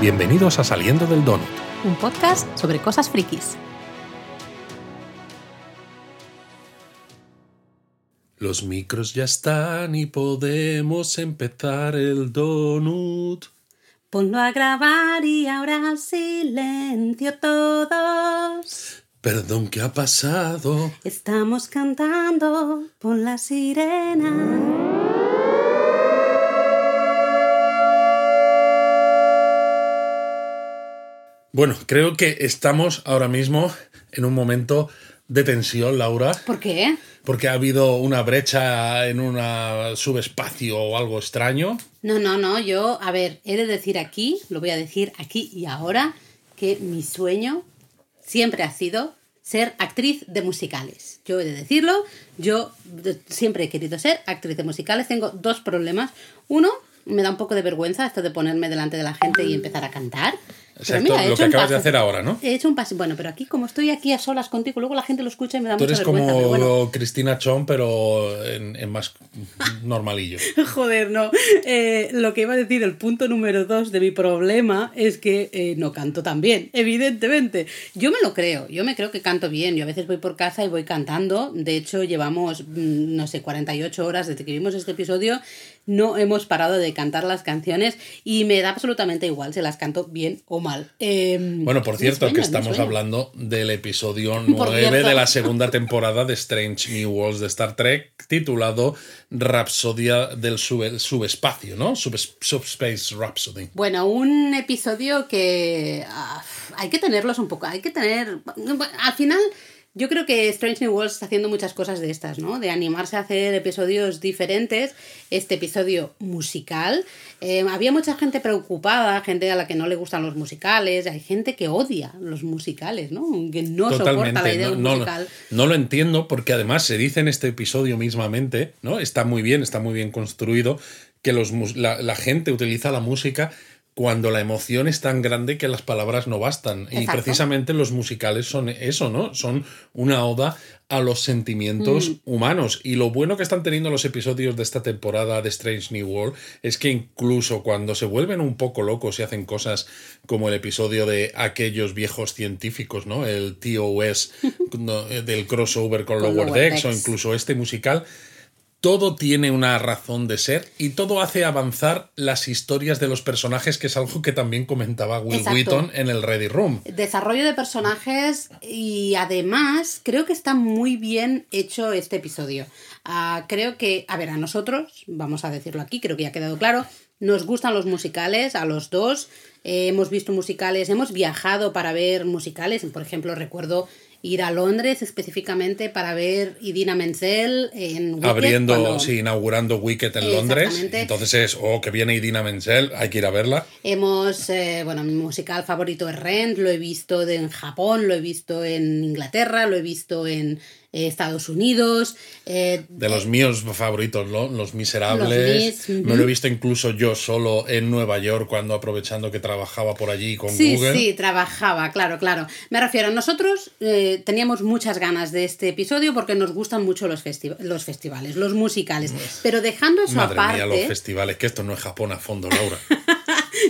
Bienvenidos a Saliendo del Donut. Un podcast sobre cosas frikis. Los micros ya están y podemos empezar el donut. Ponlo a grabar y ahora silencio todos. Perdón, ¿qué ha pasado? Estamos cantando, pon la sirena. Bueno, creo que estamos ahora mismo en un momento de tensión, Laura. ¿Por qué? Porque ha habido una brecha en un subespacio o algo extraño. No, no, no. Yo, a ver, he de decir aquí, lo voy a decir aquí y ahora, que mi sueño siempre ha sido ser actriz de musicales. Yo he de decirlo, yo siempre he querido ser actriz de musicales. Tengo dos problemas. Uno, me da un poco de vergüenza esto de ponerme delante de la gente y empezar a cantar. Exacto, lo que acabas de hacer ahora, ¿no? He hecho un paso. Bueno, pero aquí, como estoy aquí a solas contigo, luego la gente lo escucha y me da Tú mucha eres vergüenza. como pero bueno. Cristina Chon, pero en, en más normalillo. Joder, no. Eh, lo que iba a decir, el punto número dos de mi problema es que eh, no canto tan bien, evidentemente. Yo me lo creo, yo me creo que canto bien. Yo a veces voy por casa y voy cantando. De hecho, llevamos, mm, no sé, 48 horas desde que vimos este episodio. No hemos parado de cantar las canciones y me da absolutamente igual si las canto bien o mal. Eh, Bueno, por cierto, sueño, que estamos hablando del episodio Por 9 cierto. de la segunda temporada de Strange New Worlds de Star Trek, titulado Rapsodia del sube- subespacio, ¿no? Subspace Rhapsody. Bueno, un episodio que ah, hay que tenerlos un poco, hay que tener... Al final, yo creo que Strange New Worlds está haciendo muchas cosas de estas, ¿no? De animarse a hacer episodios diferentes, este episodio musical. Eh, había mucha gente preocupada, gente a la que no le gustan los musicales, hay gente que odia los musicales, ¿no? Que no soporta la idea de un no, no, musical. no lo entiendo porque además se dice en este episodio mismamente, ¿no? Está muy bien, está muy bien construido, que los, la gente utiliza la música cuando la emoción es tan grande que las palabras no bastan. Y precisamente los musicales son eso, ¿no? Son una oda a los sentimientos Mm. humanos. Y lo bueno que están teniendo los episodios de esta temporada de Strange New World es que incluso cuando se vuelven un poco locos y hacen cosas como el episodio de aquellos viejos científicos, ¿no? El TOS eh, del crossover con, Con Lower Lower Decks o Decks. incluso este musical, todo tiene una razón de ser y todo hace avanzar las historias de los personajes, que es algo que también comentaba Will Exacto. Wheaton en el Ready Room. Desarrollo de personajes y además creo que está muy bien hecho este episodio. Ah, creo que, a ver, a nosotros, vamos a decirlo aquí, creo que ya ha quedado claro, nos gustan los musicales, a los dos. Eh, hemos visto musicales, hemos viajado para ver musicales. Por ejemplo, recuerdo ir a Londres específicamente para ver Idina Menzel en Wicked, Abriendo, cuando- sí, inaugurando Wicked en Londres. Entonces es, oh, que viene Idina Menzel, hay que ir a verla. Hemos, eh, bueno, mi musical favorito es Rent, lo he visto en Japón, lo he visto en Inglaterra, lo he visto en eh, Estados Unidos. eh, De los míos favoritos, ¿no? Los Miserables. Los Mis. Me lo he visto incluso yo solo en Nueva York cuando aprovechando que trabajaba por allí con Sí, Google. sí, trabajaba, claro, claro. Me refiero, nosotros eh, teníamos muchas ganas de este episodio porque nos gustan mucho los, festi- los festivales, los musicales. Pero dejando eso Madre aparte, mía, los festivales, que esto no es Japón a fondo, Laura.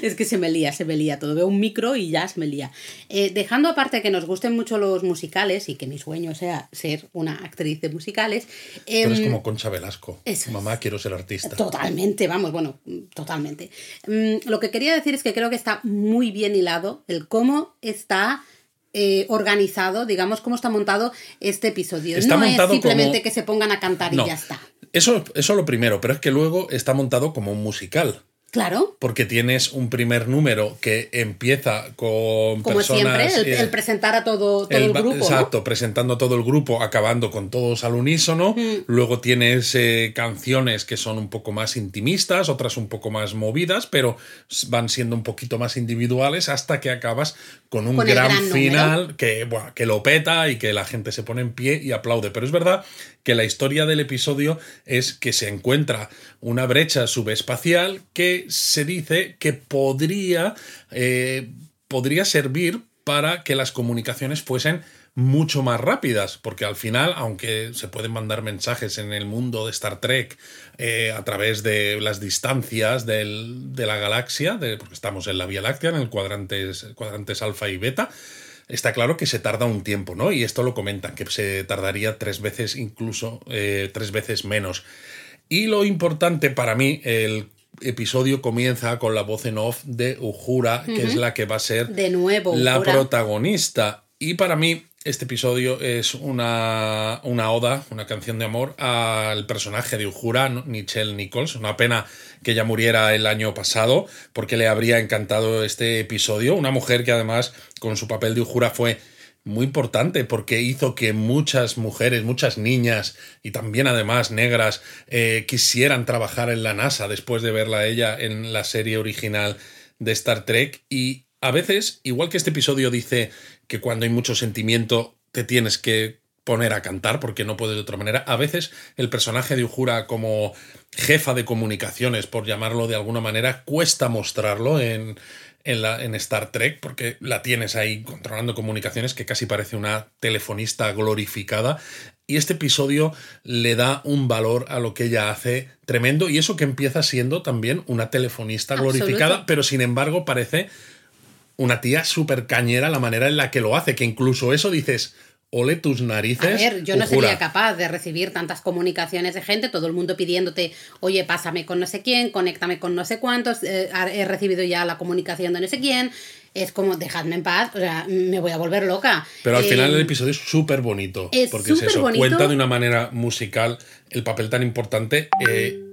es que se me lía, se me lía todo. Veo un micro y ya se me lía. Eh, dejando aparte que nos gusten mucho los musicales y que mi sueño sea ser una actriz de musicales. Tú eres em, como Concha Velasco. eso es. Mamá, quiero ser artista. Totalmente, vamos, bueno, totalmente. Mm, Lo que quería decir es que creo que está muy bien hilado el cómo está eh, organizado, digamos, cómo está montado este episodio. Está no montado es simplemente como- que se pongan a cantar No. y ya está. Eso, eso lo primero, pero es que luego está montado como un musical. Claro, Porque tienes un primer número que empieza con como personas. siempre, el, el presentar a todo, todo el, grupo. ¿no? Exacto, presentando a todo el grupo, acabando con todos al unísono. Luego tienes eh, canciones que son un poco más intimistas, otras un poco más movidas, pero van siendo un poquito más individuales hasta que acabas con un Con gran, final que, que lo peta y que la gente se pone en pie y aplaude. Pero es verdad que la historia del episodio es que se encuentra una brecha subespacial que se dice que podría, eh, podría servir para que las comunicaciones fuesen mucho más rápidas, porque al final, aunque se pueden mandar mensajes en el mundo de Star Trek eh, a través de las distancias de la galaxia, porque estamos en la Vía Láctea, en el cuadrantes, cuadrantes alfa y beta, está claro que se tarda un tiempo, ¿no? Y esto lo comentan, que se tardaría tres veces, incluso eh, tres veces menos. Y lo importante para mí, el episodio comienza con la voz en off de Uhura, que es la que va a ser de nuevo, la protagonista. Y para mí, este episodio es una, una, oda, una canción de amor al personaje de Uhura, Nichelle Nichols. Una pena que ella muriera el año pasado, porque le habría encantado este episodio. Una mujer que además, con su papel de Uhura, fue muy importante porque hizo que muchas mujeres, muchas niñas y también además negras eh, quisieran trabajar en la NASA después de verla a ella en la serie original de Star Trek. Y a veces, igual que este episodio dice que cuando hay mucho sentimiento te tienes que poner a cantar porque no puedes de otra manera. A veces el personaje de Uhura como jefa de comunicaciones, por llamarlo de alguna manera, cuesta mostrarlo en, en, la, en Star Trek porque la tienes ahí controlando comunicaciones que casi parece una telefonista glorificada. Y este episodio le da un valor a lo que ella hace tremendo y eso que empieza siendo también una telefonista glorificada, pero sin embargo parece una tía súper cañera la manera en la que lo hace, que incluso eso dices, ole tus narices. A ver, yo no sería capaz de recibir tantas comunicaciones de gente, todo el mundo pidiéndote, oye, pásame con no sé quién, conéctame con no sé cuántos, eh, he recibido ya la comunicación de no sé quién. Es como, dejadme en paz, o sea, me voy a volver loca. Pero al final el eh, episodio es súper bonito. porque es eso, cuenta de una manera musical el papel tan importante. Eh,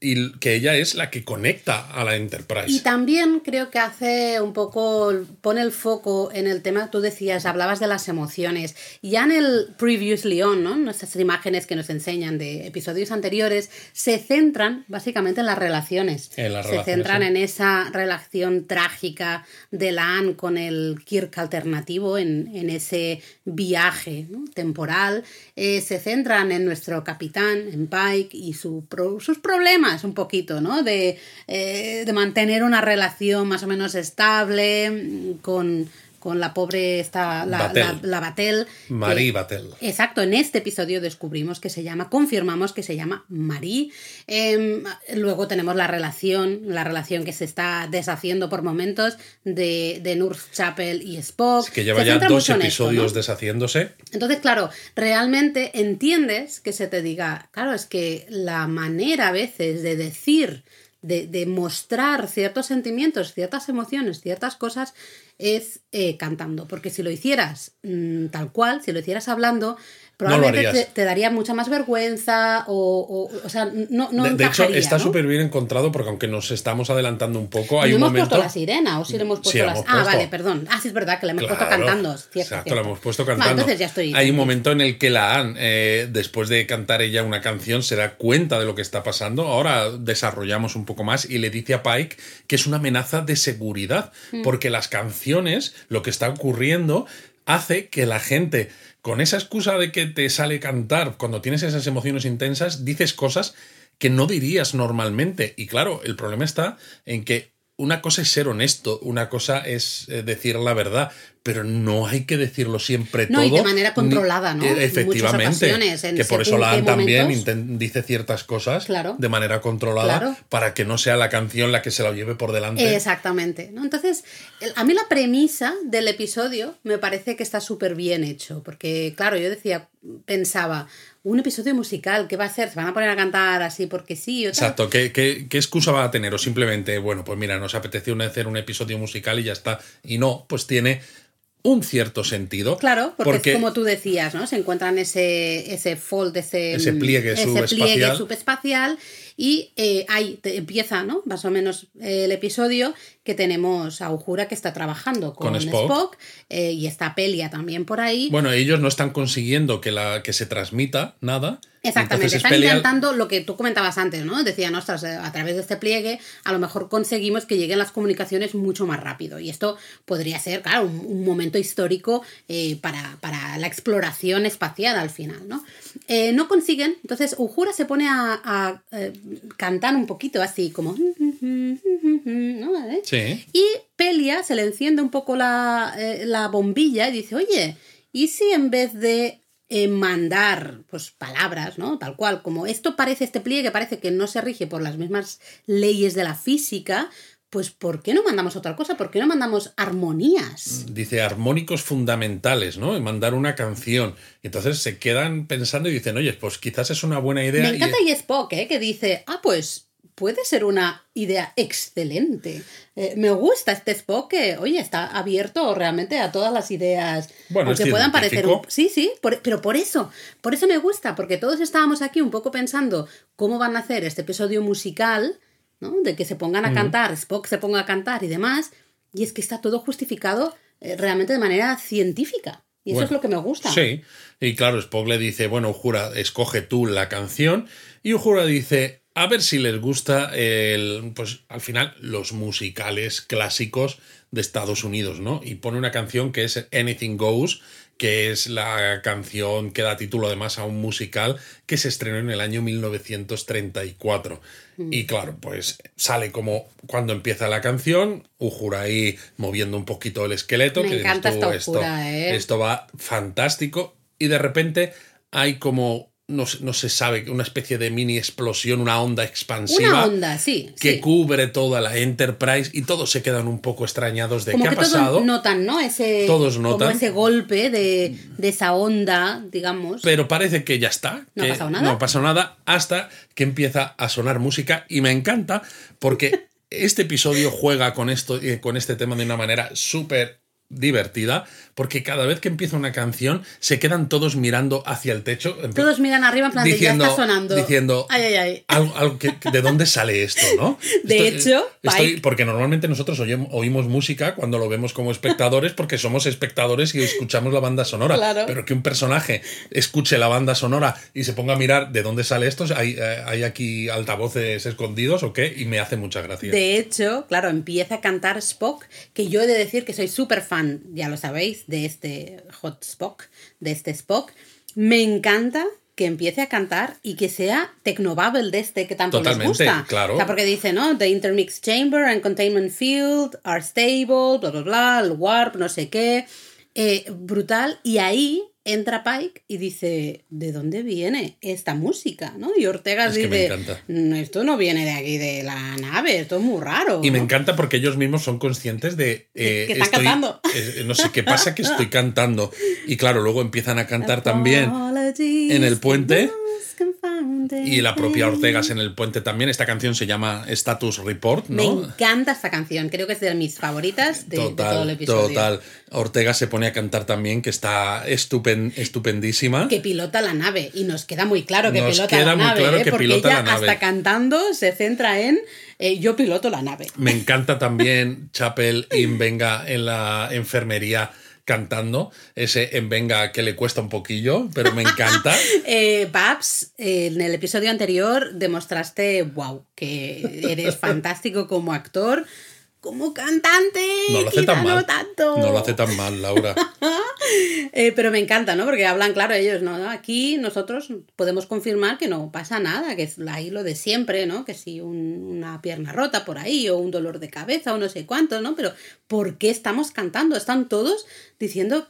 y que ella es la que conecta a la Enterprise. Y también creo que hace un poco, pone el foco en el tema, tú decías, hablabas de las emociones. Ya en el Previously On, ¿no? Nuestras imágenes que nos enseñan de episodios anteriores, se centran básicamente en las relaciones. se centran en esa relación trágica de la Anne con el Kirk alternativo, en, en ese viaje temporal. Eh, se centran en nuestro capitán, en Pike, y su sus problemas un poquito, ¿no? De, eh, de mantener una relación más o menos estable mm, con con la pobre esta la Batel. La, Batel Marie Batel. Exacto, en este episodio descubrimos que se llama, confirmamos que se llama Marie. Em, luego tenemos la relación, la relación que se está deshaciendo por momentos de, de Nurse Chapel y Spock. que lleva ya dos episodios deshaciéndose. Entonces, claro, realmente entiendes que se te diga, claro, es que la manera a veces de decir de, mostrar ciertos sentimientos, ciertas emociones, ciertas cosas, es eh, cantando. Porque si lo hicieras mm, tal cual, si lo hicieras hablando, probablemente te, daría mucha más vergüenza o, o, sea, no, no De, hecho, está súper bien encontrado porque aunque nos estamos adelantando un poco, hay un hemos momento... puesto la sirena o si le hemos puesto las... Ah, vale, perdón. Ah, sí, es verdad que le hemos puesto cantando. exacto, la hemos puesto cantando. entonces ya estoy... Hay un momento en el que la Anne, eh, después de cantar ella una canción, se da cuenta de lo que está pasando. Ahora desarrollamos un poco más y le dice a Pike que es una amenaza de seguridad mm. porque las canciones, lo que está ocurriendo, hace que la gente con esa excusa de que te sale cantar cuando tienes esas emociones intensas, dices cosas que no dirías normalmente. Y claro, el problema está en que una cosa es ser honesto, una cosa es eh, decir la verdad, pero no hay que decirlo siempre todo. Y de manera controlada, ¿no? Eh, efectivamente. que por eso la también dice ciertas cosas de manera controlada para que no sea la canción la que se la lleve por delante. Exactamente. ¿no? Entonces, a mí la premisa del episodio me parece que está súper bien hecho, porque, claro, yo decía, pensaba, un episodio musical, ¿qué va a hacer? ¿Se van a poner a cantar así porque sí? Exacto, ¿Qué, ¿Qué, excusa va a tener? O simplemente, bueno, pues mira, nos apeteció hacer un episodio musical y ya está. Y no, pues tiene un cierto sentido. Claro, porque, es como tú decías, ¿no? Se encuentran ese, ese fold, ese, ese pliegue, ese pliegue subespacial y eh, ahí empieza, ¿no? Más o menos eh, el episodio que tenemos a Ujura que está trabajando con, Spock, eh, y está Pelia también por ahí. Bueno, ellos no están consiguiendo que, la, que se transmita nada. Exactamente, están intentando lo que tú comentabas antes, ¿no? Decían, ostras, a través de este pliegue a lo mejor conseguimos que lleguen las comunicaciones mucho más rápido. Y esto podría ser, claro, un, momento histórico para, para, la exploración espacial al final, ¿no? no consiguen, entonces Ujura se pone a cantan un poquito así, como... ¿no? ¿Eh? Sí. Y Pelia se le enciende un poco la, eh, la bombilla y dice, oye, ¿y si en vez de eh, mandar pues palabras, ¿no? Tal cual, como esto parece, este pliegue parece que no se rige por las mismas leyes de la física, pues ¿por qué no mandamos otra cosa? ¿Por qué no mandamos armonías? Dice armónicos fundamentales, ¿no? Y mandar una canción. Y entonces se quedan pensando y dicen, oye, pues quizás es una buena idea. Me encanta y Spock, ¿eh? Que dice, ah, pues puede ser una idea excelente. Eh, me gusta este Spock que, oye, está abierto realmente a todas las ideas. Bueno, aunque es puedan parecer. un- Sí, sí, por- pero por eso, por eso me gusta, porque todos estábamos aquí un poco pensando cómo van a hacer este episodio musical, ¿no? De que se pongan a cantar, Spock se ponga a cantar y demás. Y es que está todo justificado eh, realmente de manera científica. Y eso es lo que me gusta. Sí, y claro, Spock le dice, bueno, Jura, escoge tú la canción. Y Jura dice, a ver si les gusta el, pues al final, los musicales clásicos de Estados Unidos, ¿no? Y pone una canción que es Anything Goes, que es la canción que da título además a un musical que se estrenó en el año 1934. Mm. Y claro, pues sale como cuando empieza la canción, Uhura ahí moviendo un poquito el esqueleto. Me que encanta esta ¿eh? esto va fantástico y de repente hay como, no, se- no se sabe, una especie de mini explosión, una onda expansiva Una onda, sí. que sí. cubre toda la Enterprise y todos se quedan un poco extrañados de como qué ha pasado. todos notan, ¿no? Ese, Todos notan. Como ese golpe de, de esa onda, digamos. Pero parece que ya está. No ha pasado nada. No ha pasado nada hasta que empieza a sonar música y me encanta porque este episodio juega con esto eh, con este tema de una manera súper divertida porque cada vez que empieza una canción se quedan todos mirando hacia el techo Todos miran arriba en plan de, diciendo, ya está sonando. diciendo Ay, ay, ay. algo, algo que, que- de dónde sale esto, ¿no? De Estoy- hecho, estoy- Pike- porque normalmente nosotros oímos música cuando lo vemos como espectadores porque somos espectadores y escuchamos la banda sonora. Claro. Pero que un personaje escuche la banda sonora y se ponga a mirar de dónde sale esto, ¿hay, eh, hay aquí altavoces escondidos o qué? Y me hace mucha gracia. De hecho, claro, empieza a cantar Spock, que yo he de decir que soy súper fan, ya lo sabéis, de este Hot Spock, de este Spock. Me encanta que empiece a cantar y que sea Technobabble de este que tanto Totalmente, les gusta. claro. O sea, porque dice, ¿no? The intermix chamber and containment field are stable, bla, bla, bla, el warp, no sé qué. Eh, brutal. Y ahí entra Pike y dice, ¿de dónde viene esta música? ¿no? Y Ortega Es dice. "Mm, esto no viene de aquí de la nave, esto es muy raro. Y me encanta porque ellos mismos son conscientes de... eh, que están estoy- cantando. eh, no sé qué pasa que estoy cantando. Y claro, luego empiezan a cantar también en el puente. Y la propia. Ortegas en el puente también. Esta canción se llama Status Report, Me encanta esta canción, creo que es de mis favoritas de, de todo el episodio. total. Ortega se pone a cantar también, que está estupen, estupendísima. Que pilota la nave, y nos queda muy claro que Nos pilota queda la muy nave, claro ¿eh? que porque pilota ella la nave. hasta cantando se centra en eh, yo piloto la nave. Me encanta también Chapel en Venga en la enfermería cantando. Ese en Venga que le cuesta un poquillo, pero me encanta. Eh, Babs, eh, en el episodio anterior demostraste, wow, que eres fantástico como actor, como cantante. No lo hace tan mal. No tanto. No lo hace tan mal, Laura. Eh, pero me encanta, ¿no? Porque hablan claro ellos, ¿no? Aquí nosotros podemos confirmar que no pasa nada, que es ahí lo de siempre, ¿no? Que si un- una pierna rota por ahí o un dolor de cabeza o no sé cuánto, ¿no? Pero ¿por qué estamos cantando? Están todos diciendo,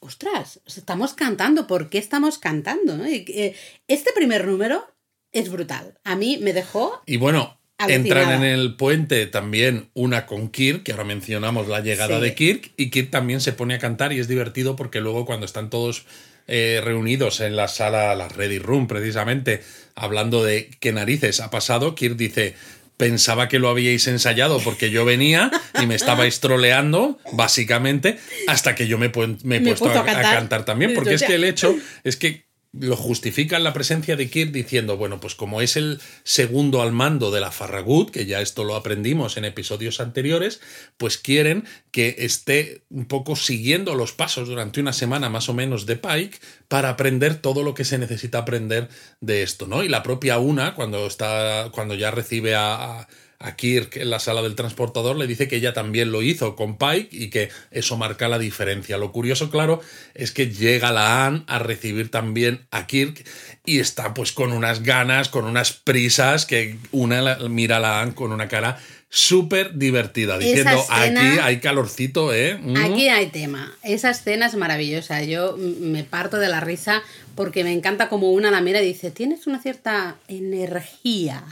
ostras, estamos cantando, ¿por qué estamos cantando? ¿no? Y, eh, este primer número es brutal. A mí me dejó... Y bueno, Alucinada. entran en el puente también una con Kirk, que ahora mencionamos la llegada Sí. de Kirk, y Kirk también se pone a cantar y es divertido porque luego cuando están todos eh, reunidos en la sala, la Ready Room precisamente, hablando de qué narices ha pasado, Kirk dice... Pensaba que lo habíais ensayado porque yo venía y me estabais troleando, básicamente, hasta que yo me, he pu- me he Me he puesto a, cantar. también. Porque es que el hecho es que lo justifican la presencia de Kirk diciendo, bueno, pues como es el segundo al mando de la Farragut, que ya esto lo aprendimos en episodios anteriores, pues quieren que esté un poco siguiendo los pasos durante una semana más o menos de Pike para aprender todo lo que se necesita aprender de esto, ¿no? Y la propia Una, cuando está, cuando ya recibe a, a- a Kirk en la sala del transportador, le dice que ella también lo hizo con Pike y que eso marca la diferencia. Lo curioso, claro, es que llega la Anne a recibir también a Kirk y está pues con unas ganas, con unas prisas, que una mira a la Anne con una cara súper divertida, diciendo, aquí hay calorcito, ¿eh? Mm. Aquí hay tema. Esa escena es maravillosa. Yo me parto de la risa porque me encanta como una la mira y dice, tienes una cierta energía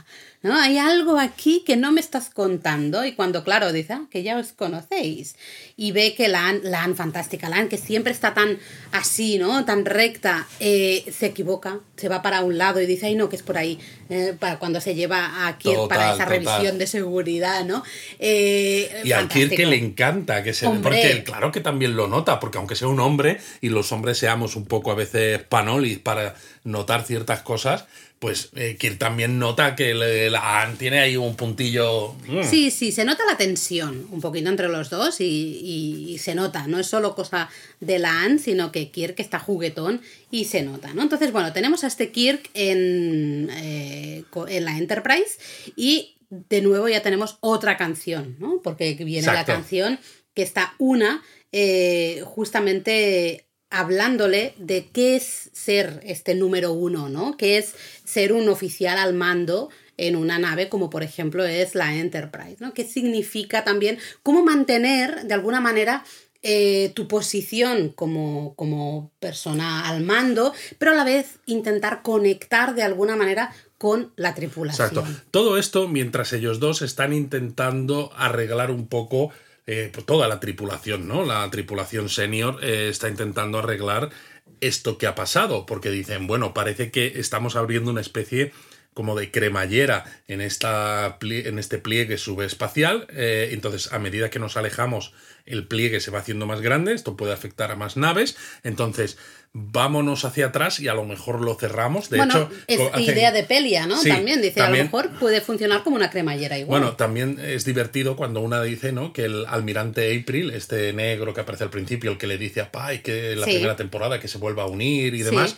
¿no? Hay algo aquí que no me estás contando. Y cuando, claro, dice, ah, que ya os conocéis. Y ve que la Lan, fantástica, Lan, que siempre está tan así, ¿no? Tan recta, eh, se equivoca, se va para un lado y dice, ay, no, que es por ahí. Eh, para cuando se lleva a Kirk para esa revisión de seguridad, ¿no? Eh, y a Kirk que le encanta que se... Porque claro que también lo nota, porque aunque sea un hombre y los hombres seamos un poco a veces panolis para notar ciertas cosas, pues eh, también nota que la tiene ahí un puntillo. Mm. Sí, sí, se nota la tensión un poquito entre los dos y, se nota, no es solo cosa de la Anne, sino que Kirk está juguetón y se nota, ¿no? Entonces, bueno, tenemos a este Kirk en, eh, en la Enterprise y de nuevo ya tenemos otra canción, ¿no? Porque viene la canción que está una eh, justamente hablándole de qué es ser este número uno, ¿no? ¿Qué es ser un oficial al mando en una nave como por ejemplo es la Enterprise, ¿no? ¿Qué significa también cómo mantener de alguna manera eh, tu posición como, como persona al mando, pero a la vez intentar conectar de alguna manera con la tripulación. Exacto. Todo esto mientras ellos dos están intentando arreglar un poco eh, pues toda la tripulación, ¿no? La tripulación senior eh, está intentando arreglar esto que ha pasado, porque dicen, bueno, parece que estamos abriendo una especie como de cremallera en, esta en este pliegue subespacial. Eh, entonces, a medida que nos alejamos, el pliegue se va haciendo más grande. Esto puede afectar a más naves. Entonces, vámonos hacia atrás y a lo mejor lo cerramos. De bueno, es idea de Pelia, ¿no? también dice, a lo mejor puede funcionar como una cremallera igual. Bueno, también es divertido cuando una dice, ¿no? Que el almirante April, este negro que aparece al principio, el que le dice a Pai que la primera temporada que se vuelva a unir y demás.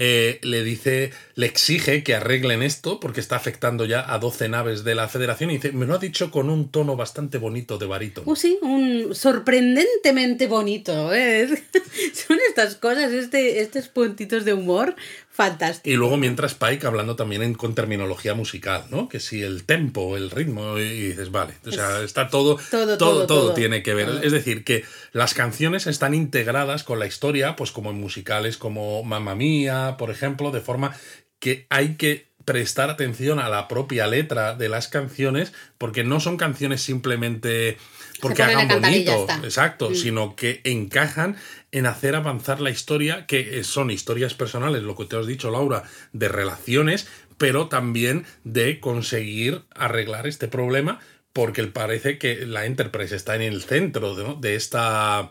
Eh, le dice, le exige que arreglen esto porque está afectando ya a 12 naves de la Federación y dice, me lo ha dicho con un tono bastante bonito de barito. Uh, sí, un sorprendentemente bonito. ¿eh? Son estas cosas, este, estos puntitos de humor Fantástico. Y luego mientras Pike hablando también en, con terminología musical, ¿no? Que si el tempo, el ritmo, y dices, vale, o sea, está todo, todo, todo, todo, tiene que ver. Es decir, que las canciones están integradas con la historia, pues como en musicales como Mamma Mía, por ejemplo, de forma que hay que prestar atención a la propia letra de las canciones, porque no son canciones simplemente porque hagan bonito, exacto, mm. sino que encajan en hacer avanzar la historia, que son historias personales, lo que te has dicho, Laura, de relaciones, pero también de conseguir arreglar este problema, porque parece que la Enterprise está en el centro de esta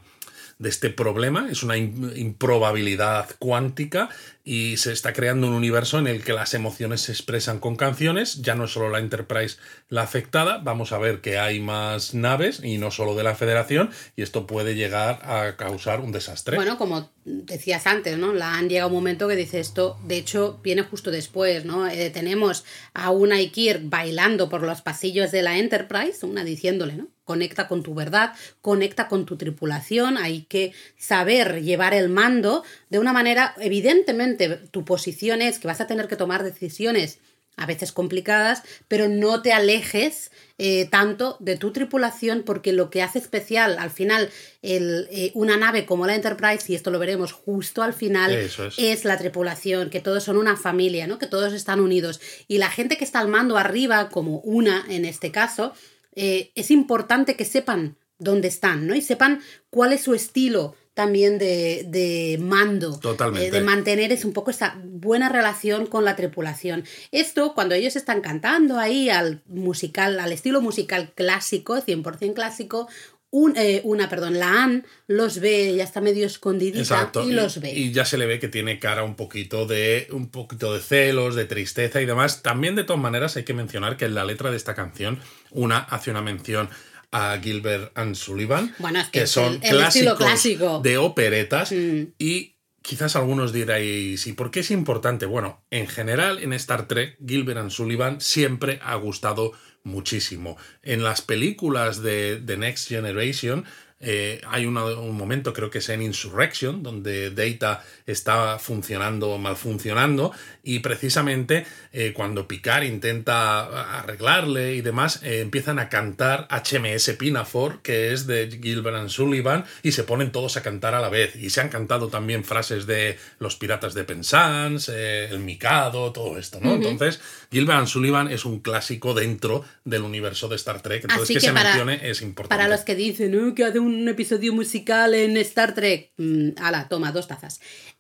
de este problema, es una improbabilidad cuántica y se está creando un universo en el que las emociones se expresan con canciones, ya no es solo la Enterprise la afectada, vamos a ver que hay más naves y no solo de la Federación y esto puede llegar a causar un desastre. Bueno, como decías antes, ¿no? La han llegado un momento que dice esto, de hecho viene justo después, ¿no? Eh, tenemos a una Ikir bailando por los pasillos de la Enterprise, una diciéndole, ¿no? Conecta con tu verdad, conecta con tu tripulación, hay que saber llevar el mando de una manera evidentemente tu posición es que vas a tener que tomar decisiones a veces complicadas, pero no te alejes eh, tanto de tu tripulación porque lo que hace especial al final el, eh, una nave como la Enterprise, y esto lo veremos justo al final, es. la tripulación, que todos son una familia, ¿no? que todos están unidos. Y la gente que está al mando arriba, como una en este caso, eh, es importante que sepan dónde están, ¿no? Y sepan cuál es su estilo también de, mando, Totalmente. de mantener es un poco esa buena relación con la tripulación. Esto, cuando ellos están cantando ahí al musical, al estilo musical clásico, 100% clásico, eh, una, perdón, la Anne los ve, ya está medio escondidita y, los ve. Y ya se le ve que tiene cara un poquito de un poquito de celos, de tristeza y demás. También de todas maneras hay que mencionar que en la letra de esta canción una hace una mención a Gilbert and Sullivan, que, son clásicos de operetas mm. y quizás algunos diréis, ¿y por qué es importante? Bueno, en general en Star Trek, Gilbert and Sullivan siempre ha gustado muchísimo. En las películas de The Next Generation eh, hay un momento, creo que es en Insurrection, donde Data está funcionando o mal funcionando, y precisamente eh, cuando Picard intenta arreglarle y demás, eh, empiezan a cantar HMS Pinafore, que es de Gilbert and Sullivan, y se ponen todos a cantar a la vez. Y se han cantado también frases de los piratas de Penzance, el Mikado, todo esto, ¿no? Entonces, Gilbert and Sullivan es un clásico dentro del universo de Star Trek, entonces que, se mencione es importante. Para los que dicen, que hace un episodio musical en Star Trek. Mm, ala, toma, dos tazas.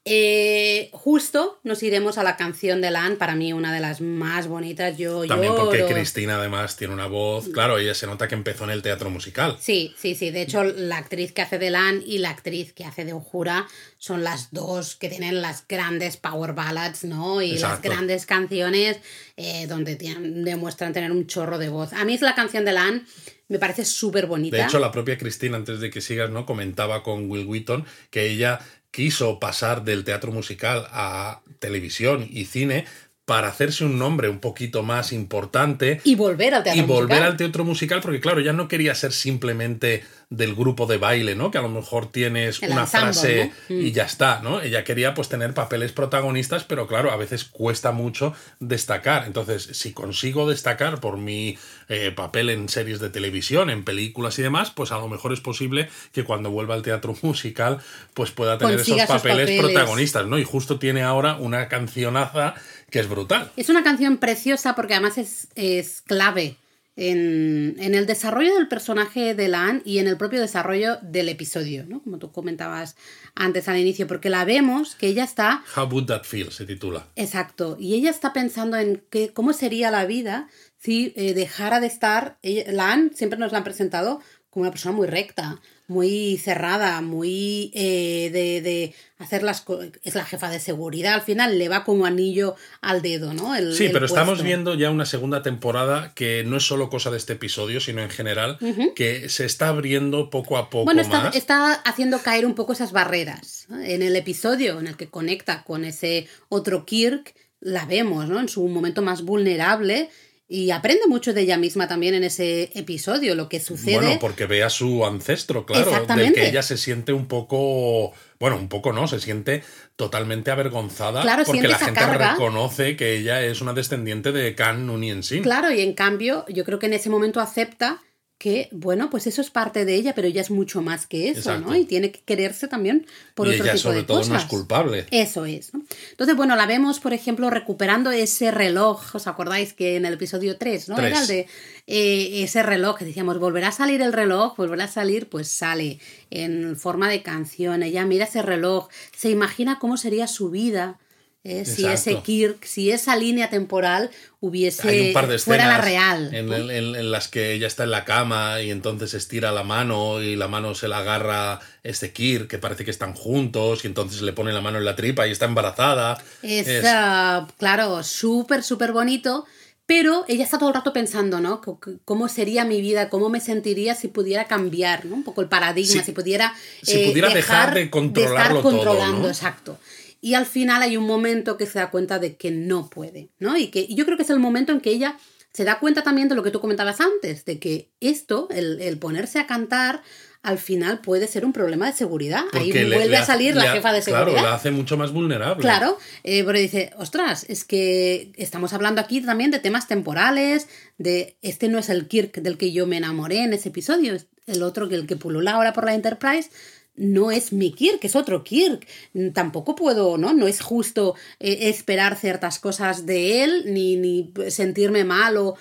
Eh, justo nos iremos a la canción de Lan, para mí una de las más bonitas. Yo También porque Cristina además tiene una voz, claro, ella se nota que empezó en el teatro musical. Sí, sí, sí. De hecho, la actriz que hace de Lan y la actriz que hace de Ojura son las dos que tienen las grandes power ballads, ¿no? Y las grandes canciones eh, donde demuestran tener un chorro de voz. A mí es la canción de Lan me parece súper bonita. De hecho, la propia Cristina, antes de que sigas, ¿no? Comentaba con Will Wheaton que ella quiso pasar del teatro musical a televisión y cine para hacerse un nombre un poquito más importante. Y volver al teatro musical. Y volver al teatro musical, porque claro, ya no quería ser simplemente del grupo de baile, ¿no? Que a lo mejor tienes una frase y mm. ya está, ¿no? Ella quería pues tener papeles protagonistas, pero claro, a veces cuesta mucho destacar. Entonces, si consigo destacar por mi eh, papel en series de televisión, en películas y demás, pues a lo mejor es posible que cuando vuelva al teatro musical, pues pueda tener esos papeles, protagonistas, ¿no? Y justo tiene ahora una cancionaza que es brutal. Es una canción preciosa porque además es, es clave en, en, el desarrollo del personaje de Lan y en el propio desarrollo del episodio, ¿no? Como tú comentabas antes al inicio, porque la vemos que ella está... How would that feel? se titula. Exacto. Y ella está pensando en que, cómo sería la vida si eh, dejara de estar... Lan siempre nos la han presentado como una persona muy recta, muy cerrada, muy eh, de, de, hacer las cosas. Es la jefa de seguridad, al final le va como anillo al dedo, ¿no? sí, pero estamos viendo ya una segunda temporada que no es solo cosa de este episodio, sino en general, que se está abriendo poco a poco. Bueno, está, está haciendo caer un poco esas barreras. En el episodio en el que conecta con ese otro Kirk, la vemos, ¿no? En su momento más vulnerable y aprende mucho de ella misma también en ese episodio, lo que sucede. Bueno, porque ve a su ancestro, claro, del que ella se siente un poco. Bueno, un poco no, se siente totalmente avergonzada claro, porque la gente reconoce que ella es una descendiente de Khan Noonien Sin. Claro, y en cambio, yo creo que en ese momento acepta que, bueno, pues eso es parte de ella, pero ella es mucho más que eso, ¿no? Y tiene que quererse también por y otro ella, tipo sobre de todo, cosas. no es culpable. Eso es, ¿no? Entonces, bueno, la vemos, por ejemplo, recuperando ese reloj, ¿os acordáis que en el episodio 3, ¿no? Era el de eh, ese reloj que decíamos, volverá a salir el reloj, volverá a salir, pues sale en forma de canción, ella mira ese reloj, se imagina cómo sería su vida ¿eh? si ese Kirk, si esa línea temporal hubiese Hay un par de fuera la real. En, en, las que ella está en la cama y entonces estira la mano y la mano se la agarra este Kirk, que parece que están juntos, y entonces le pone la mano en la tripa y está embarazada. Es, ah, claro, súper, súper bonito. Pero ella está todo el rato pensando, ¿no? ¿Cómo sería mi vida? ¿Cómo me sentiría si pudiera cambiar, ¿no? Un poco el paradigma, si pudiera... Si pudiera dejar, de controlarlo de estar controlando, todo, ¿no? exacto y al final hay un momento que se da cuenta de que no puede, ¿no? Y que yo creo que es el momento en que ella se da cuenta también de lo que tú comentabas antes, de que esto, el, ponerse a cantar, al final puede ser un problema de seguridad. Ahí vuelve a salir la jefa de seguridad. Claro, la hace mucho más vulnerable. Claro, eh, pero dice, ostras, es que estamos hablando aquí también de temas temporales, de este no es el Kirk del que yo me enamoré en ese episodio, es el otro que el que pulula ahora por la Enterprise no es mi Kirk, es otro Kirk. Tampoco puedo, ¿no? No es justo eh, esperar ciertas cosas de él, ni, ni sentirme mal o...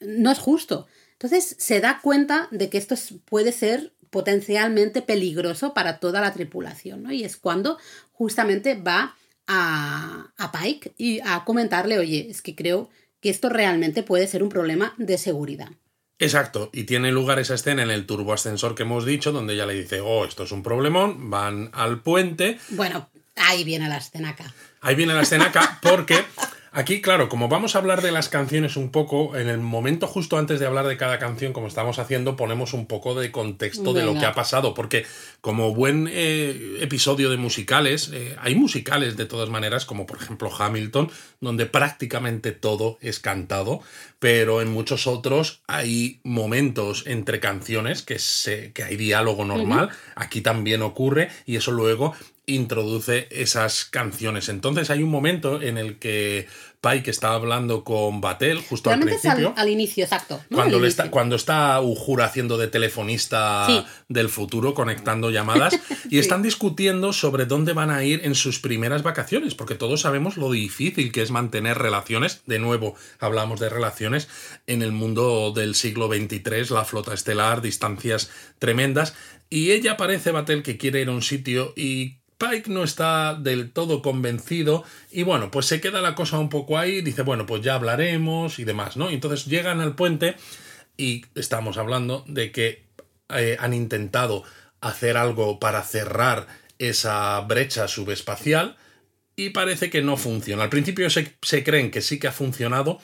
No es justo. Entonces se da cuenta de que esto puede ser potencialmente peligroso para toda la tripulación, ¿no? Y es cuando justamente va a, a Pike y a comentarle, oye, es que creo que esto realmente puede ser un problema de seguridad. Exacto, y tiene lugar esa escena en el turboascensor que hemos dicho, donde ella le dice, oh, esto es un problemón, van al puente. Bueno, ahí viene la escena acá. Ahí viene la escena acá porque Aquí, claro, como vamos a hablar de las canciones un poco, en el momento justo antes de hablar de cada canción, como estamos haciendo, ponemos un poco de contexto de lo que ha pasado, porque como buen eh, episodio de musicales, eh, hay musicales de todas maneras, como por ejemplo Hamilton, donde prácticamente todo es cantado, pero en muchos otros hay momentos entre canciones que, se, que hay diálogo normal, aquí también ocurre, y eso luego introduce esas canciones. Entonces hay un momento en el que Pike está hablando con Batel justo al Realmente es al, principio. al inicio, exacto. ¿no? Cuando, está, cuando está haciendo de telefonista Sí. del futuro, conectando llamadas, y están discutiendo sobre dónde van a ir en sus primeras vacaciones, porque todos sabemos lo difícil que es mantener relaciones. De nuevo, hablamos de relaciones en el mundo del siglo XXIII, la flota estelar, distancias tremendas, y ella parece, Batel, que quiere ir a un sitio y No está del todo convencido y bueno, pues se queda la cosa un poco ahí, dice, bueno, pues ya hablaremos y demás, ¿no? Y entonces llegan al puente y estamos hablando de que eh, han intentado hacer algo para cerrar esa brecha subespacial y parece que no funciona. Al principio se, se creen que sí que ha funcionado,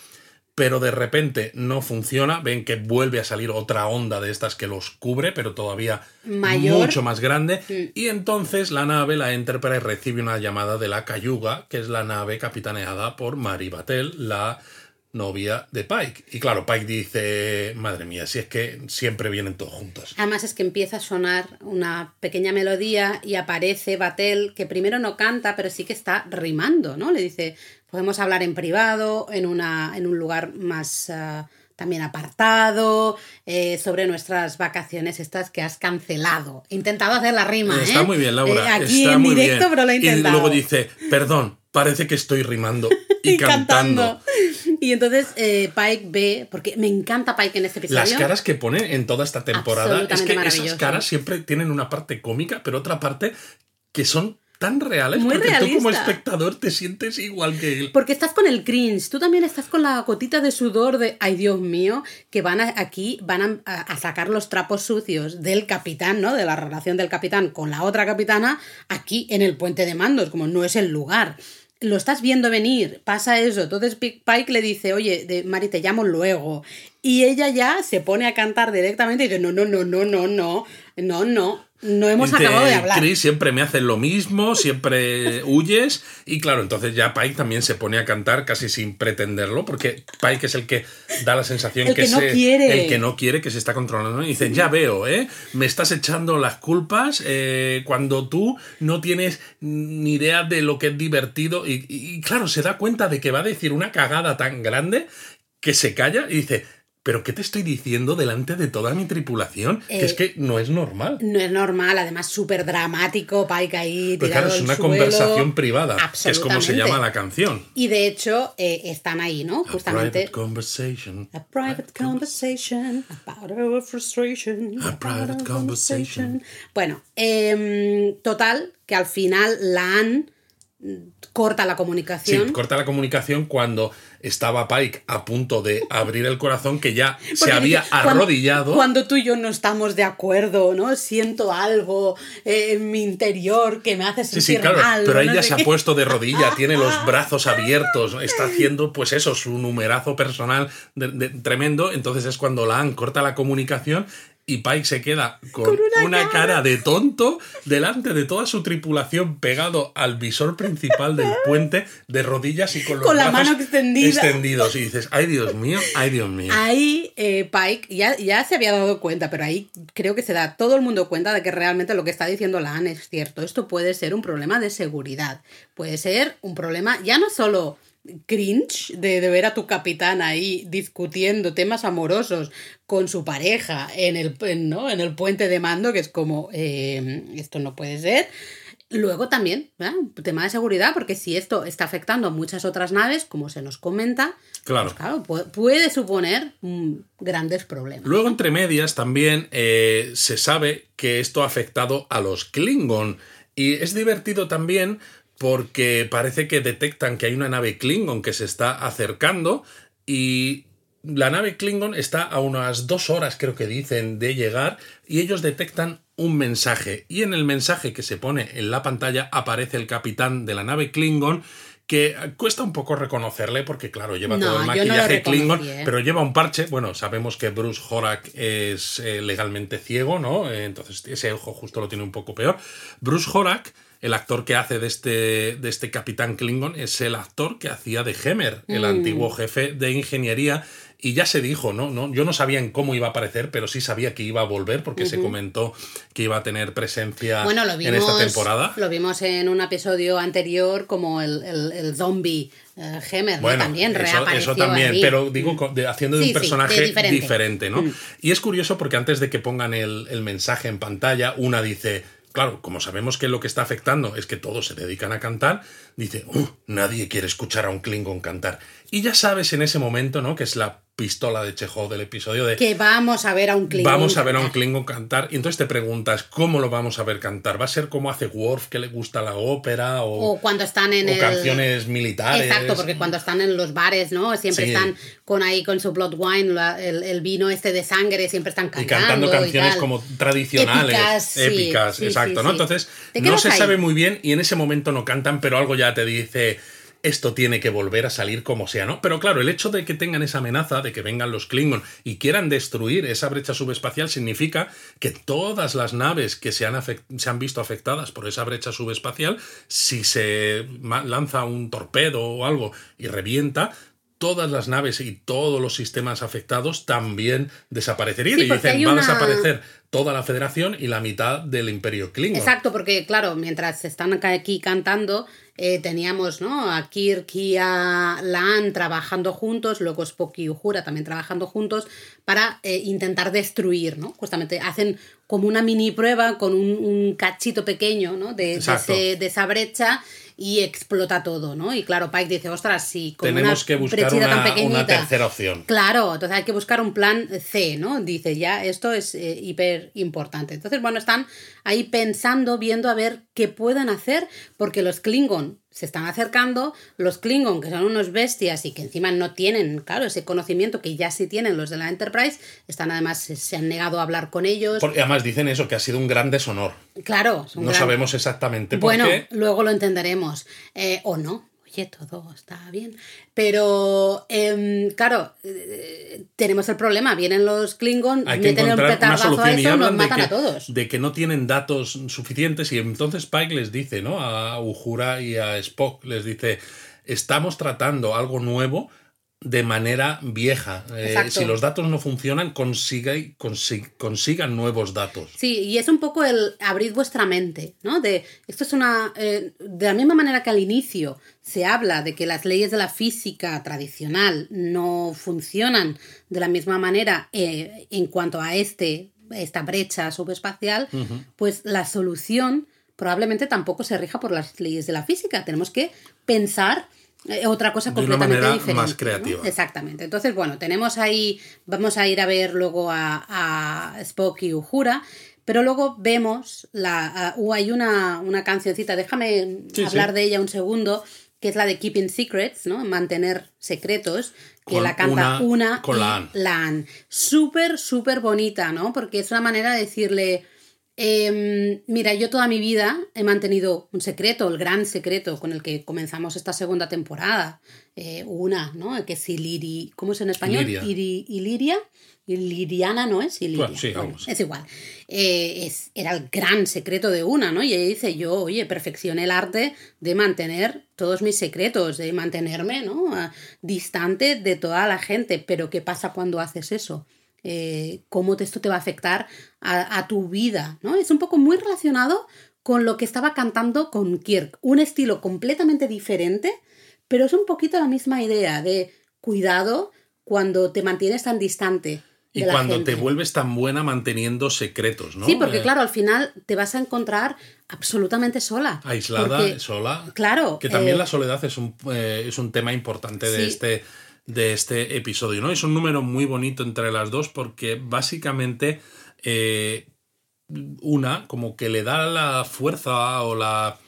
pero de repente no funciona, ven que vuelve a salir otra onda de estas que los cubre, pero todavía Mayor. mucho más grande, y entonces la nave, la Enterprise, recibe una llamada de la Cayuga, que es la nave capitaneada por Mari Batel, la novia de Pike. Y claro, Pike dice, madre mía, si es que siempre vienen todos juntos. Además es que empieza a sonar una pequeña melodía y aparece Batel, que primero no canta, pero sí que está rimando, ¿no? Le dice, podemos hablar en privado, en, una, en un lugar más ah, también apartado, eh, sobre nuestras vacaciones estas que has cancelado. He intentado hacer la rima, ¿eh? Está muy bien, Laura. Eh, aquí está en muy directo, bien. pero lo he intentado. Y luego dice, perdón, parece que estoy rimando y, cantando. Y entonces eh, Pike ve, porque me encanta Pike en este episodio. Las caras que pone en toda esta temporada, es que esas caras siempre tienen una parte cómica, pero otra parte que son tan reales Muy porque tú como espectador te sientes igual que él. Porque estás con el cringe, tú también estás con la gotita de sudor de, ay Dios mío, que van a- aquí, van a, a sacar los trapos sucios del capitán, ¿no? De la relación del capitán con la otra capitana, aquí en el puente de mandos, como no es el lugar. Lo estás viendo venir, pasa eso. Entonces Pi- Pike le dice, oye, de, Mari, te llamo luego. Y ella ya se pone a cantar directamente y dice, no, no, no, no, no, no, no, no, no hemos Dice, acabado de hablar. Chris siempre me hace lo mismo, siempre huyes. Y claro, entonces ya Pike también se pone a cantar casi sin pretenderlo, porque Pike es el que da la sensación El que no se, quiere. El que no quiere, que se está controlando. Y dice, ya veo, ¿eh? Me estás echando las culpas eh, cuando tú no tienes ni idea de lo que es divertido. Y, y- y claro, se da cuenta de que va a decir una cagada tan grande que se calla y dice. ¿Pero qué te estoy diciendo delante de toda mi tripulación? que es Eh, que no es normal. No es normal, además súper dramático, Pike ahí tirado claro, es una suelo. conversación privada, que es como se llama la canción. Y de hecho, eh, están ahí, ¿no? A Justamente. private conversation. A private conversation about our frustration. A private conversation. Bueno, em, total, que al final la han corta la Sí, comunicación. corta la comunicación cuando estaba Pike a punto de abrir el corazón, que ya se había dice, "Cuan- arrodillado. Cuando, tú y yo no estamos de acuerdo, ¿no? Siento algo eh, en mi interior que me hace Sí, sentir sí, claro, mal. pero ella No se sé ha qué. puesto de rodilla, tiene los brazos abiertos, está haciendo, pues eso, su numerazo personal de- de- tremendo. Entonces es cuando la han corta la comunicación y Pike se queda con, Con una una, cara. cara de tonto delante de toda su tripulación pegado al visor principal del puente de rodillas y con los Con la brazos mano extendida. extendidos. Y dices, ay Dios mío, ay Dios mío. Ahí eh, Pike ya, ya se había dado cuenta, pero ahí creo que se da todo el mundo cuenta de que realmente lo que está diciendo Lan es cierto. Esto puede ser un problema de seguridad. Puede ser un problema ya no solo cringe de, de ver a tu capitán ahí discutiendo temas amorosos con su pareja en el, en, ¿no? en el puente de mando, que es como, eh, esto no puede ser. Luego también, tema de seguridad, porque si esto está afectando a muchas otras naves, como se nos comenta, Claro. pues claro, puede suponer mm, grandes problemas. Luego, entre medias, también eh, se sabe que esto ha afectado a los Klingon. Y es divertido también porque parece que detectan que hay una nave Klingon que se está acercando y la nave Klingon está a unas dos horas, creo que dicen, de llegar y ellos detectan un mensaje. Y en el mensaje que se pone en la pantalla aparece el capitán de la nave Klingon que cuesta un poco reconocerle porque, claro, lleva No, todo el no maquillaje Klingon, ¿eh? pero lleva un parche. Bueno, sabemos que Bruce Horak es eh, legalmente ciego, ¿no? Eh, entonces ese ojo justo lo tiene un poco peor. Bruce Horak, el actor que hace de este, de este capitán Klingon, es el actor que hacía de Hemer, el Mm. antiguo jefe de ingeniería. Y ya se dijo, ¿no? ¿no? Yo no sabía en cómo iba a aparecer, pero sí sabía que iba a volver porque se comentó que iba a tener presencia Bueno, lo en vimos, esta temporada. lo vimos en un episodio anterior como el, el, el zombie eh, Hemer, también eso, eso también, pero digo, de- haciendo de Sí, un sí, de personaje diferente. diferente. ¿no? Mm. Y es curioso porque antes de que pongan el, el mensaje en pantalla, una dice, claro, como sabemos que lo que está afectando es que todos se dedican a cantar, dice, "Uh, nadie quiere escuchar a un Klingon cantar. Y ya sabes en ese momento, ¿no? Que es la pistola de Chekhov del episodio de... Que vamos a ver a un Klingon. Vamos a ver a un. Klingon cantar y entonces te preguntas, ¿cómo lo vamos a ver cantar? ¿Va a ser como hace Worf que le gusta la ópera o, O cuando están en o el... canciones militares? Exacto, porque cuando están en los bares, ¿no? Siempre Sí. están con ahí con su blood wine, la- el, el vino este de sangre, siempre están y cantando. cantando canciones como tradicionales, Épicas, épicas, sí, exacto, sí, ¿no? Entonces, no se ahí. sabe muy bien y en ese momento no cantan, pero algo ya te dice esto tiene que volver a salir como sea, ¿no? Pero claro, el hecho de que tengan esa amenaza de que vengan los Klingon y quieran destruir esa brecha subespacial significa que todas las naves que se han, se han visto afectadas por esa brecha subespacial, si se lanza un torpedo o algo y revienta, todas las naves y todos los sistemas afectados también desaparecerían. Sí, y dicen, va una- a desaparecer toda la federación y la mitad del imperio Klingon. Exacto, porque claro, mientras están aquí cantando, eh, teníamos ¿no? a Kirk y a Lan trabajando juntos, luego Spock y Uhura también trabajando juntos para eh, intentar destruir, ¿no? Justamente hacen como una mini prueba con un, un cachito pequeño ¿no? de, de, ese- de esa brecha y explota todo, ¿no? Y claro, Pike dice, ostras, si con Tenemos una que buscar brechita tan una, pequeñita... una tercera opción. Claro, entonces hay que buscar un plan C, ¿no? Dice ya, esto es eh, hiper importante. Entonces, bueno, están ahí pensando, viendo a ver qué pueden hacer, porque los Klingon se están acercando, los Klingon, que son unos bestias y que encima no tienen, claro, ese conocimiento que ya sí tienen los de la Enterprise, están además, se, han negado a hablar con ellos. Porque además dicen eso, que ha sido un gran deshonor. Claro, No gran- sabemos exactamente por bueno, qué. luego lo entenderemos. Eh, o no. Oye, todo está bien. Pero, em, claro, eh, tenemos el problema. Vienen los Klingon, Hay que meten un petardazo a eso, nos matan que, a todos. de que no tienen datos suficientes y entonces Pike les dice, ¿no? A Uhura y a Spock les dice, estamos tratando algo nuevo de manera vieja. Eh, si los datos no funcionan, consiga, consi- consigan nuevos datos. Sí, y es un poco el abrir vuestra mente, ¿no? De esto es una. eh, de la misma manera que al inicio se habla de que las leyes de la física tradicional no funcionan de la misma manera eh, en cuanto a este, esta brecha subespacial, pues la solución probablemente tampoco se rija por las leyes de la física. Tenemos que pensar eh, otra cosa De una completamente manera diferente. más ¿no? creativa. Exactamente. Entonces, bueno, tenemos ahí, vamos a ir a ver luego a, a Spock y Uhura, pero luego vemos, la, uh, hay una, una cancioncita, déjame Sí, hablar sí. de ella un segundo, que es la de Keeping Secrets, ¿no? Mantener secretos, que Con la canta una- una, con y la Ann. Súper, súper bonita, ¿no? Porque es una manera de decirle... Em, mira, yo toda mi vida he mantenido un secreto, el gran secreto con el que comenzamos esta segunda temporada. Eh, una, ¿no? Que es Iliri. ¿Cómo es en español? Iliria. Iri- Iliria. Iliriana, ¿no es? Iliria. Bueno, sí, Bueno, vamos. es igual. Eh, es, era el gran secreto de una, ¿no? Y ella dice, yo, oye, perfeccioné el arte de mantener todos mis secretos, de mantenerme, ¿no? Ah, distante de toda la gente. Pero ¿qué pasa cuando haces eso? Eh, ¿Cómo te- esto te va a afectar a, a tu vida? ¿no? Es un poco muy relacionado con lo que estaba cantando con Kirk. Un estilo completamente diferente, pero es un poquito la misma idea de cuidado cuando te mantienes tan distante. Y la cuando gente. te vuelves tan buena manteniendo secretos, ¿no? Sí, porque Eh, claro, al final te vas a encontrar absolutamente sola. aislada, Porque, sola. Claro. Que también eh, la soledad es un, eh, es un tema importante de, Sí. este, de este episodio, ¿no? Es un número muy bonito entre las dos porque básicamente eh, una como que le da la fuerza o la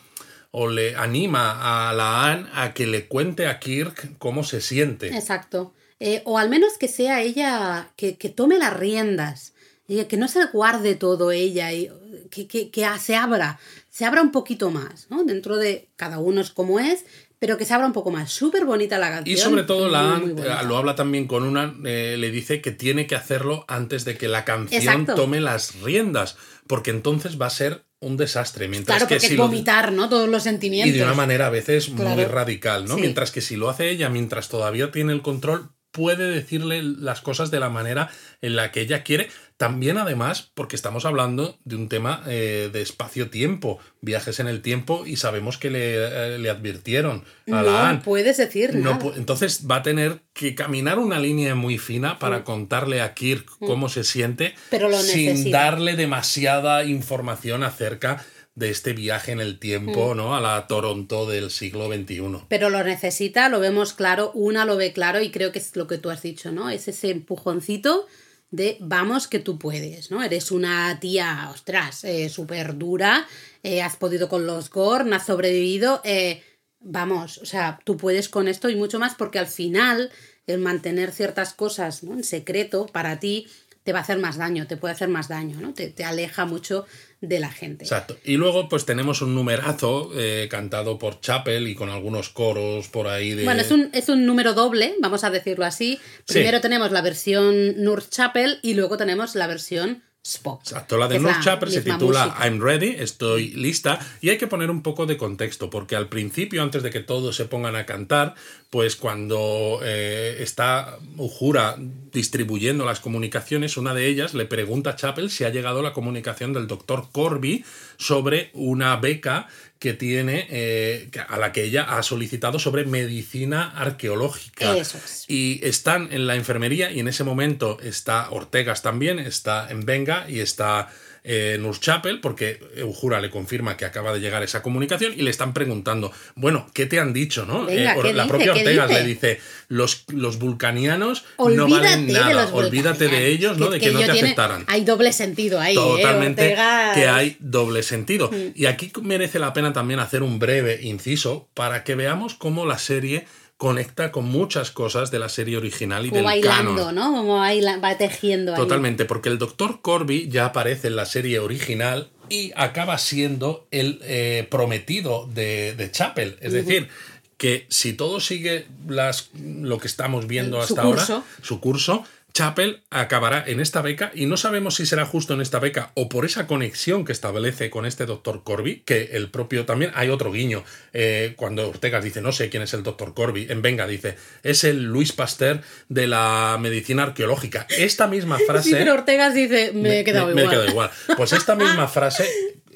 o le anima a la Anne a que le cuente a Kirk cómo se siente. Exacto. Eh, o al menos que sea ella, que, que tome las riendas, y que no se guarde todo ella, y que, que, que se abra, se abra un poquito más, ¿no? Dentro de cada uno es como es, pero que se abra un poco más. Súper bonita la canción. Y sobre todo la, muy, muy bonita. lo habla también con una, eh, le dice que tiene que hacerlo antes de que la canción Exacto. tome las riendas, porque entonces va a ser un desastre. Mientras Claro, que porque si es lo- vomitar, ¿no? Todos los sentimientos. y de una manera a veces muy radical, ¿no? Sí. Mientras que si lo hace ella, mientras todavía tiene el control, puede decirle las cosas de la manera en la que ella quiere. También, además, porque estamos hablando de un tema eh, de espacio-tiempo, viajes en el tiempo, y sabemos que le, eh, le advirtieron a no la Anne. puedes decir No nada. entonces va a tener que caminar una línea muy fina para contarle a Kirk cómo se siente Mm. Pero lo sin necesita. darle demasiada información acerca de este viaje en el Mm. tiempo, ¿no? A la Toronto del siglo XXI. Pero lo necesita, lo vemos claro, una lo ve claro y creo que es lo que tú has dicho, ¿no? Es ese empujoncito de vamos que tú puedes, ¿no? Eres una tía, ostras, eh, súper dura, eh, has podido con los Gorn, has sobrevivido, eh, vamos, o sea, tú puedes con esto y mucho más porque al final el mantener ciertas cosas en secreto para ti te va a hacer más daño, te puede hacer más daño, ¿no? Te, te aleja mucho de la gente. Exacto. Y luego, pues tenemos un numerazo eh, cantado por Chapel y con algunos coros por ahí de. Bueno, es un, es un número doble, vamos a decirlo así. Sí. Primero tenemos la versión North Chapel y luego tenemos la versión Spock. Exacto, la de North Chapel se titula música. I'm ready, estoy lista, y hay que poner un poco de contexto, porque al principio, antes de que todos se pongan a cantar, pues cuando eh, está Uhura distribuyendo las comunicaciones, una de ellas le pregunta a Chapel si ha llegado la comunicación del doctor Corby sobre una beca que tiene, eh, a la que ella ha solicitado sobre medicina arqueológica. Eso es. Y están en la enfermería y en ese momento está Ortegas también, está en Venga y está eh, Nurse Chapel, porque Eujura le confirma que acaba de llegar esa comunicación y le están preguntando, bueno, ¿qué te han dicho? ¿no? Venga, ¿qué la dice? propia ¿Qué Ortegas dice? le dice, los, los vulcanianos no valen nada, olvídate de ellos, ¿no? De que, no te tiene- aceptaran. Hay doble sentido ahí. ¿eh? Totalmente Ortega- que hay doble sentido. Mm. Y aquí merece la pena también hacer un breve inciso para que veamos cómo la serie conecta con muchas cosas de la serie original y Como del bailando, canon. ¿no? Como baila- va tejiendo ahí. Totalmente, porque el Dr. Corby ya aparece en la serie original y acaba siendo el eh, prometido de, de Chapel. Es decir, que si todo sigue las, lo que estamos viendo hasta ahora, su curso, Chapel acabará en esta beca y no sabemos si será justo en esta beca o por esa conexión que establece con este Dr. Corby, que el propio también hay otro guiño. eh, cuando Ortegas dice, no sé quién es el Dr. Corby, en Venga dice, es el Luis Pasteur de la medicina arqueológica. Esta misma frase... Sí, pero Ortegas dice, me, he quedado me- me he igual. quedado igual. Pues esta misma frase,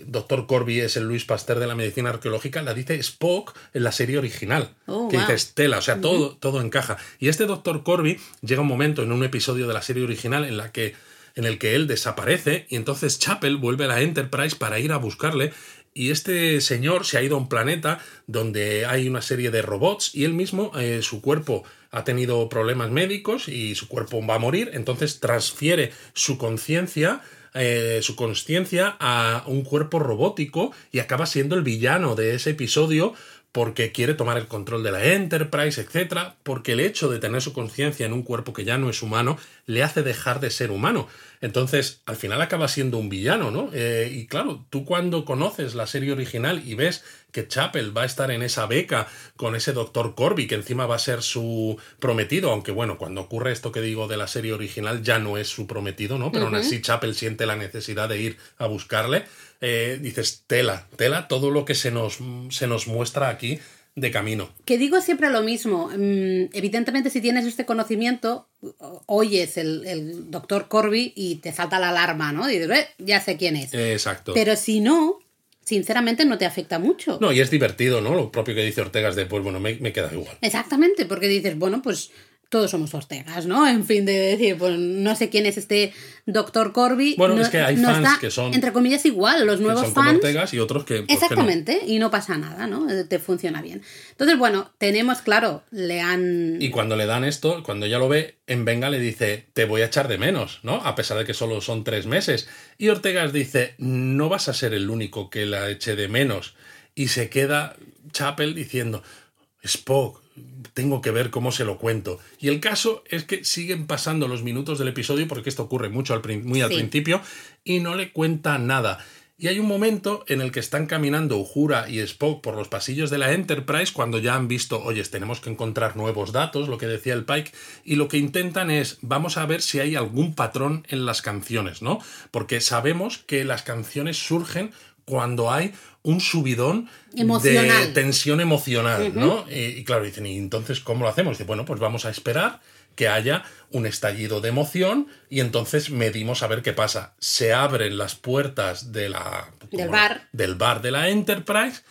Doctor Corby es el Luis Pasteur de la medicina arqueológica, la dice Spock en la serie original. Oh, que wow. dice Estela, o sea, todo, todo encaja. Y este Doctor Corby llega un momento en un episodio de la serie original en la que en el que él desaparece y entonces Chapel vuelve a la Enterprise para ir a buscarle y este señor se ha ido a un planeta donde hay una serie de robots y él mismo, eh, su cuerpo ha tenido problemas médicos y su cuerpo va a morir, entonces transfiere su conciencia, eh, su consciencia a un cuerpo robótico y acaba siendo el villano de ese episodio porque quiere tomar el control de la Enterprise, etc. Porque el hecho de tener su conciencia en un cuerpo que ya no es humano le hace dejar de ser humano. Entonces, al final acaba siendo un villano, ¿no? Eh, y claro, tú cuando conoces la serie original y ves que Chapel va a estar en esa beca con ese doctor Corby, que encima va a ser su prometido, aunque bueno, cuando ocurre esto que digo de la serie original ya no es su prometido, ¿no? Pero aún así Chapel siente la necesidad de ir a buscarle. Eh, dices, tela, tela, todo lo que se nos, se nos muestra aquí de camino. Que digo siempre lo mismo. mm, Evidentemente, si tienes este conocimiento, oyes el, el doctor Corby y te salta la alarma, ¿no? Y dices, "Eh, ya sé quién es. Exacto. Pero si no, sinceramente no te afecta mucho. No, y es divertido, ¿no? Lo propio que dice Ortega es de, pues bueno, me, me queda igual. Exactamente, porque dices, bueno, pues todos somos Ortegas, ¿no? En fin, de decir, pues no sé quién es este doctor Corby. Bueno, no- es que hay no fans está, que son- Entre comillas, igual, los Que nuevos son como fans. Ortegas y otros que. pues, que no. Exactamente, y no pasa nada, ¿no? Eh, Te funciona bien. Entonces, bueno, tenemos, claro, le han... Y cuando le dan esto, cuando ella lo ve, en Venga le dice, te voy a echar de menos, ¿no? A pesar de que solo son tres meses. Y Ortegas dice, no vas a ser el único que la eche de menos. Y se queda Chapel diciendo, Spock, tengo que ver cómo se lo cuento. Y el caso es que siguen pasando los minutos del episodio, porque esto ocurre mucho al, muy al Sí. principio, y no le cuenta nada. Y hay un momento en el que están caminando Uhura y Spock por los pasillos de la Enterprise cuando ya han visto, oye, tenemos que encontrar nuevos datos, lo que decía el Pike, y lo que intentan es, vamos a ver si hay algún patrón en las canciones, ¿no? Porque sabemos que las canciones surgen cuando hay un subidón de tensión emocional, ¿no? Y, claro, dicen, ¿y entonces cómo lo hacemos? Dice, bueno, pues vamos a esperar que haya un estallido de emoción y entonces medimos a ver qué pasa. Se abren las puertas de la, del, bar. del bar de la Enterprise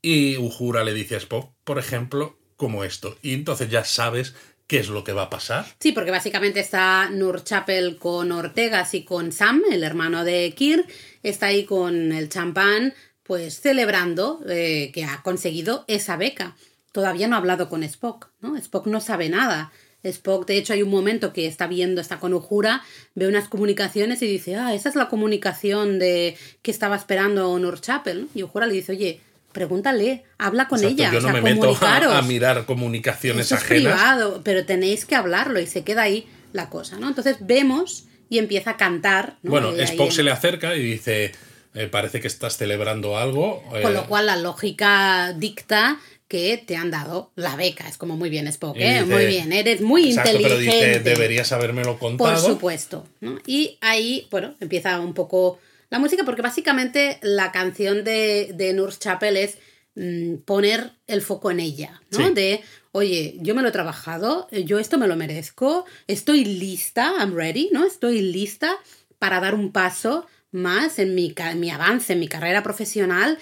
y Uhura le dice a Spock, por ejemplo, como esto. Y entonces ya sabes qué es lo que va a pasar. Sí, porque básicamente está Nur Chapel con Ortegas y con Sam, el hermano de Kir, está ahí con el champán, pues celebrando eh, que ha conseguido esa beca. Todavía no ha hablado con Spock, ¿no? Spock no sabe nada. Spock, de hecho, hay un momento que está viendo, está con Ujura, ve unas comunicaciones y dice, ah, esa es la comunicación de que estaba esperando Honor Chapel. Y Ujura le dice, oye, pregúntale, habla con ella. Yo no me meto a, mirar comunicaciones ajenas. Es privado, pero tenéis que hablarlo y se queda ahí la cosa, ¿no? Entonces vemos y empieza a cantar. Bueno, Spock se le acerca y dice, eh, parece que estás celebrando algo. Con lo eh, cual la lógica dicta que te han dado la beca. Es como muy bien, Spock, ¿eh? muy bien, eres muy inteligente. Pero dice, deberías habérmelo contado. Por supuesto. Y ahí, bueno, empieza un poco la música, porque básicamente la canción de, de Nurse Chapel es mm, poner el foco en ella, ¿no? De, oye, yo me lo he trabajado, yo esto me lo merezco, estoy lista, I'm ready, ¿no? Estoy lista para dar un paso más en mi, en mi avance, en mi carrera profesional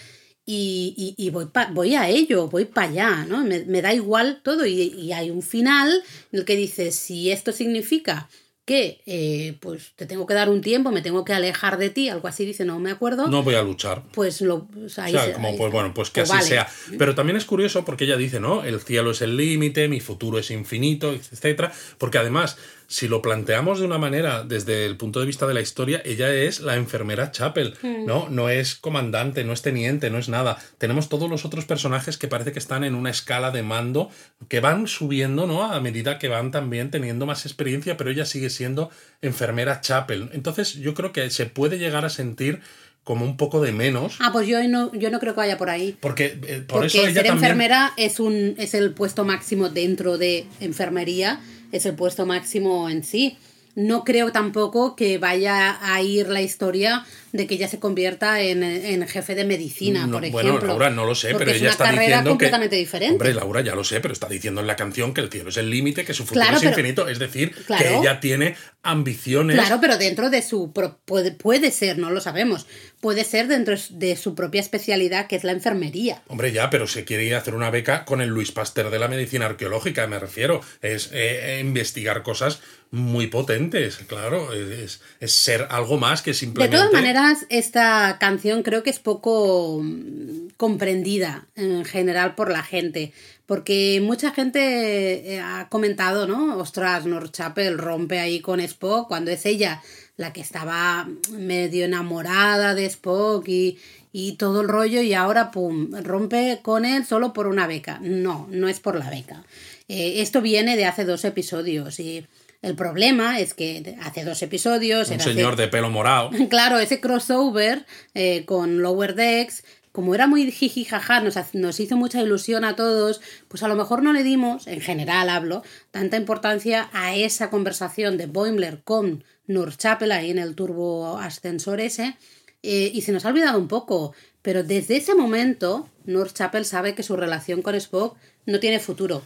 y, y, voy, voy a ello, voy para allá, ¿no? Me, me, da igual todo y, y, hay un final en el que dice, si esto significa que eh, pues te tengo que dar un tiempo, me tengo que alejar de ti, algo así dice, no me acuerdo. No voy a luchar. Pues lo... O sea, como, pues bueno, pues que pues así sea. Pero también es curioso porque ella dice, ¿no? El cielo es el límite, mi futuro es infinito, etcétera, porque además si lo planteamos de una manera desde el punto de vista de la historia, ella es la enfermera Chapel, hmm. ¿no? No es comandante, no es teniente, no es nada. Tenemos todos los otros personajes que parece que están en una escala de mando que van subiendo, ¿no? A medida que van también teniendo más experiencia, pero ella sigue siendo enfermera Chapel. Entonces, yo creo que se puede llegar a sentir como un poco de menos. Ah, pues yo no, yo no creo que vaya por ahí. Porque, eh, por eso ella ser enfermera es, un, es el puesto máximo dentro de enfermería es el puesto máximo en sí. No creo tampoco que vaya a ir la historia de que ella se convierta en, jefe de medicina, por ejemplo. Bueno, Laura, no lo sé, pero ella está diciendo completamente diferente. Hombre, Laura, ya lo sé, pero está diciendo en la canción que el cielo es el límite, que su futuro es infinito. Es decir, que ella tiene ambiciones. Claro, pero dentro de su. Puede, puede ser, no lo sabemos. Puede ser dentro de su propia especialidad, que es la enfermería. Hombre, ya, pero se quiere ir a hacer una beca con el Luis Pasteur de la medicina arqueológica, me refiero. Es eh, investigar cosas muy potentes, claro. Es, es, ser algo más que simplemente. De todas maneras, esta canción creo que es poco mm, comprendida en general por la gente. Porque mucha gente eh, ha comentado, ¿no? Ostras, North Chapel rompe ahí con Spock cuando es ella la que estaba medio enamorada de Spock y, y todo el rollo y ahora, pum, rompe con él solo por una beca. No, no es por la beca. Eh, esto viene de hace dos episodios y el problema es que hace dos episodios... Un señor de pelo morado. Claro, ese crossover eh, con Lower Decks como era muy jiji jaja, nos, nos, hizo mucha ilusión a todos, pues a lo mejor no le dimos, en general hablo, tanta importancia a esa conversación de Boimler con Nur Chapel ahí en el turbo ascensor ese, eh, y se nos ha olvidado un poco, pero desde ese momento Nur Chapel sabe que su relación con Spock no tiene futuro.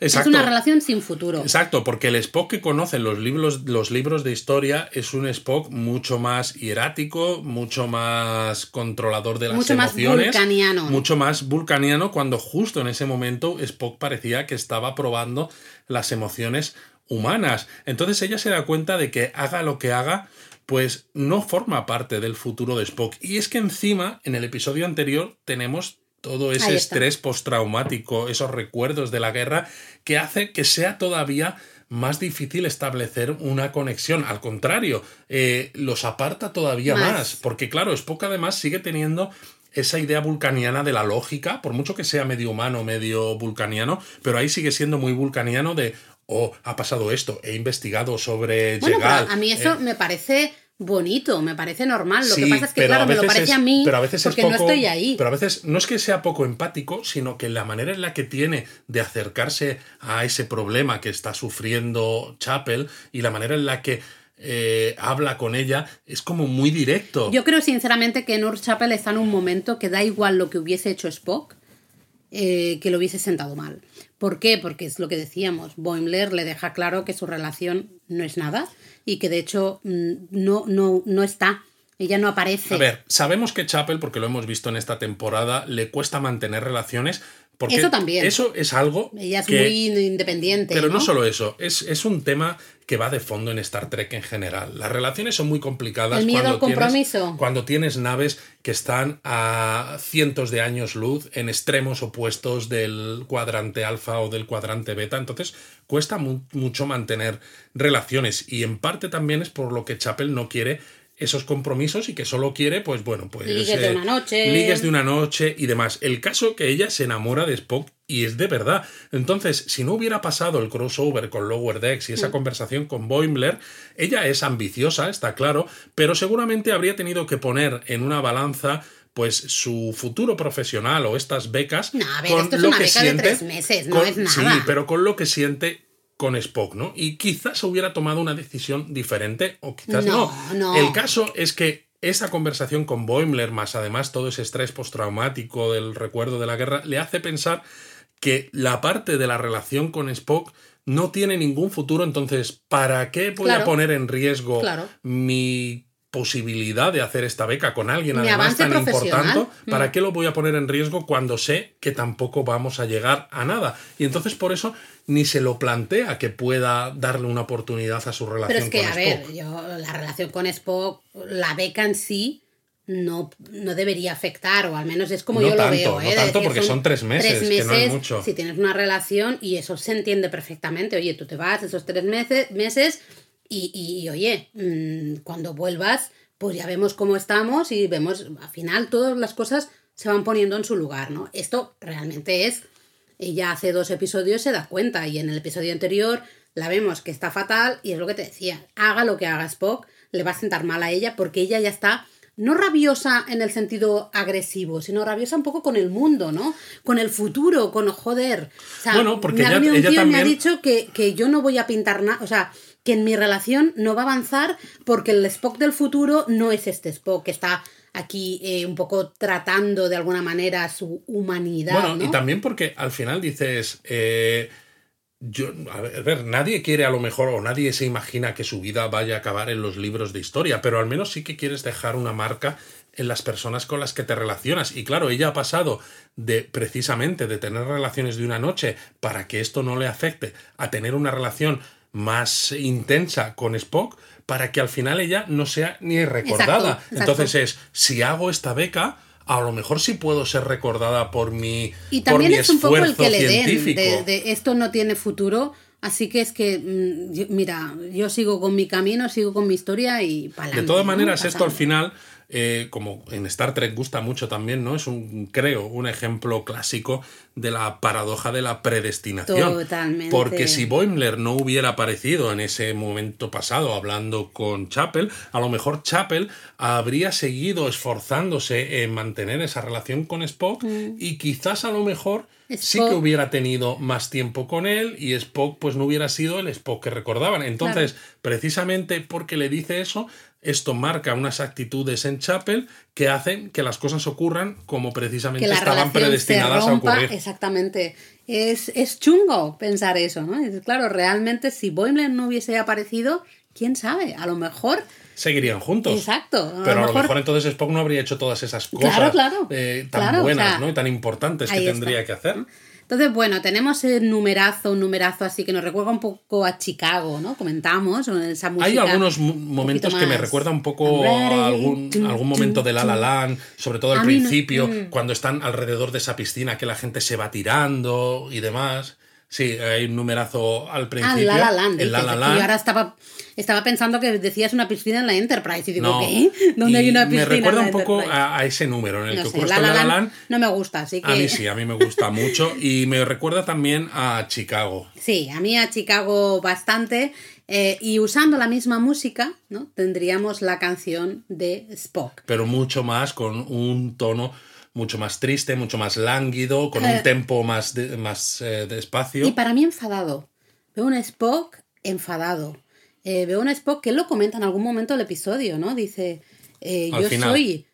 Es una relación sin futuro. Exacto, porque el Spock que conocen los libros, los libros de historia es un Spock mucho más hierático, mucho más controlador de las mucho emociones. Mucho más vulcaniano. Mucho más vulcaniano cuando justo en ese momento Spock parecía que estaba probando las emociones humanas. Entonces ella se da cuenta de que haga lo que haga, pues no forma parte del futuro de Spock. Y es que encima, en el episodio anterior, tenemos todo ese estrés postraumático, esos recuerdos de la guerra, que hace que sea todavía más difícil establecer una conexión. Al contrario, eh, los aparta todavía más. porque claro, Spock además sigue teniendo esa idea vulcaniana de la lógica, por mucho que sea medio humano, medio vulcaniano, pero ahí sigue siendo muy vulcaniano de, oh, ha pasado esto, he investigado sobre bueno, A mí eso eh". me parece bonito, me parece normal. Lo que pasa es que, claro, me lo parece es- a mí pero a veces es porque no poco- estoy ahí. Pero a veces no es que sea poco empático, sino que la manera en la que tiene de acercarse a ese problema que está sufriendo Chapel y la manera en la que eh, habla con ella es como muy directo. Yo creo sinceramente que North Chapel está en un momento que da igual lo que hubiese hecho Spock, eh, que lo hubiese sentado mal. ¿Por qué? Porque es lo que decíamos, Boimler le deja claro que su relación no es nada y que de hecho mm, no, no, no está, ella no aparece. A ver, sabemos que Chapel, porque lo hemos visto en esta temporada, le cuesta mantener relaciones. Porque Eso también. Eso es algo. ella es que- muy independiente. Pero no, ¿no? solo eso, es, es un tema que va de fondo en Star Trek en general. Las relaciones son muy complicadas El miedo cuando, al compromiso. Tienes, cuando tienes naves que están a cientos de años luz en extremos opuestos del cuadrante alfa o del cuadrante beta. Entonces cuesta mu- mucho mantener relaciones y en parte también es por lo que Chapel no quiere esos compromisos y que solo quiere, pues bueno, pues... Ligues de una noche. Ligues de una noche y demás. El caso que ella se enamora de Spock y es de verdad. Entonces, si no hubiera pasado el crossover con Lower Decks y esa Mm. conversación con Boimler, ella es ambiciosa, está claro, pero seguramente habría tenido que poner en una balanza pues su futuro profesional o estas becas No, a ver, con esto es lo una que beca de siente tres meses, no con- es nada. Sí, pero con lo que siente con Spock, ¿no? Y quizás hubiera tomado una decisión diferente o quizás No, no. no. El caso es que esa conversación con Boimler, más además todo ese estrés postraumático del recuerdo de la guerra, le hace pensar que la parte de la relación con Spock no tiene ningún futuro, entonces, ¿para qué voy Claro. a poner en riesgo Claro. mi posibilidad de hacer esta beca con alguien Mi además tan importante? Mm. ¿Para qué lo voy a poner en riesgo cuando sé que tampoco vamos a llegar a nada? Y entonces por eso ni se lo plantea que pueda darle una oportunidad a su relación Pero es que, con a Spock. ver, yo la relación con Spock, la beca en sí, no, no debería afectar, o al menos es como No yo tanto, lo veo. no ¿eh? De tanto, decir, porque son tres meses, que no es mucho. Si tienes una relación y eso se entiende perfectamente, oye, tú te vas esos tres meses, meses y, y, y, oye, mm, cuando vuelvas, pues ya vemos cómo estamos y vemos, al final todas las cosas se van poniendo en su lugar, ¿no? Esto realmente es ella hace dos episodios se da cuenta y en el episodio anterior la vemos que está fatal y es lo que te decía, haga lo que haga Spock, le va a sentar mal a ella porque ella ya está no rabiosa en el sentido agresivo, sino rabiosa un poco con el mundo, ¿no? Con el futuro, con joder. O sea, Bueno, porque me ha ella- venido un ella tío y me ha también- dicho que, que yo no voy a pintar nada, o sea, que en mi relación no va a avanzar porque el Spock del futuro no es este Spock que está aquí eh, un poco tratando de alguna manera su humanidad. Bueno, ¿no? y también porque al final dices, eh, yo, a ver, a ver, nadie quiere a lo mejor o nadie se imagina que su vida vaya a acabar en los libros de historia, pero al menos sí que quieres dejar una marca en las personas con las que te relacionas. Y claro, ella ha pasado de precisamente de tener relaciones de una noche para que esto no le afecte a tener una relación más intensa con Spock para que al final ella no sea ni recordada. Exacto, exacto. Entonces es, si hago esta beca, a lo mejor sí puedo ser recordada por mi, Y por también mi es un poco el que le den de, de esto no tiene futuro, así que es que, mm, mira, yo sigo con mi camino, sigo con mi historia y para De todas maneras, esto al final, eh, como en Star Trek gusta mucho también, ¿no? Es un, creo, un ejemplo clásico de la paradoja de la predestinación. Totalmente. Porque si Boimler no hubiera aparecido en ese momento pasado hablando con Chapel, a lo mejor Chapel habría seguido esforzándose en mantener esa relación con Spock y quizás a lo mejor sí que Mm. Hubiera tenido más tiempo con él y Spock pues no hubiera sido el Spock que recordaban. Entonces, precisamente porque le dice eso, esto marca unas actitudes en Chapel que hacen que las cosas ocurran como precisamente que la estaban predestinadas se rompa, a ocurrir. exactamente. Es, es chungo pensar eso, ¿no? Es, claro, realmente si Boimler no hubiese aparecido, quién sabe, a lo mejor, Seguirían juntos. exacto, a Pero a lo mejor- mejor entonces Spock no habría hecho todas esas cosas Claro, claro. eh, tan Claro, o buenas sea, ¿no? y tan importantes que tendría está. que hacer. Entonces, bueno, tenemos el numerazo, un numerazo así que nos recuerda un poco a Chicago, ¿no? Comentamos, o esa música. Hay algunos mo- un momentos que me recuerda un poco a algún, algún momento de La La. Land, sobre todo al no- principio, mm. cuando están alrededor de esa piscina que la gente se va tirando y demás. Sí, hay un numerazo al Ah, principio. La La Land. el La La Land. Yo ahora estaba, estaba pensando que decías una piscina en la Enterprise y digo, No. ¿qué? ¿Dónde Y hay una piscina? Me recuerda en un poco a, a ese número en el No que sé, ocurre La La Land. no me gusta, así que... A mí sí, a mí me gusta mucho y me recuerda también a Chicago. Sí, a mí a Chicago bastante. Eh, y usando la misma música, ¿no? Tendríamos la canción de Spock. Pero mucho más, con un tono mucho más triste, mucho más lánguido, con un tempo más, de- más eh, despacio. Y para mí enfadado. Veo un Spock enfadado. Eh, veo un Spock que él lo comenta en algún momento del episodio, ¿no? Dice, eh, yo final. soy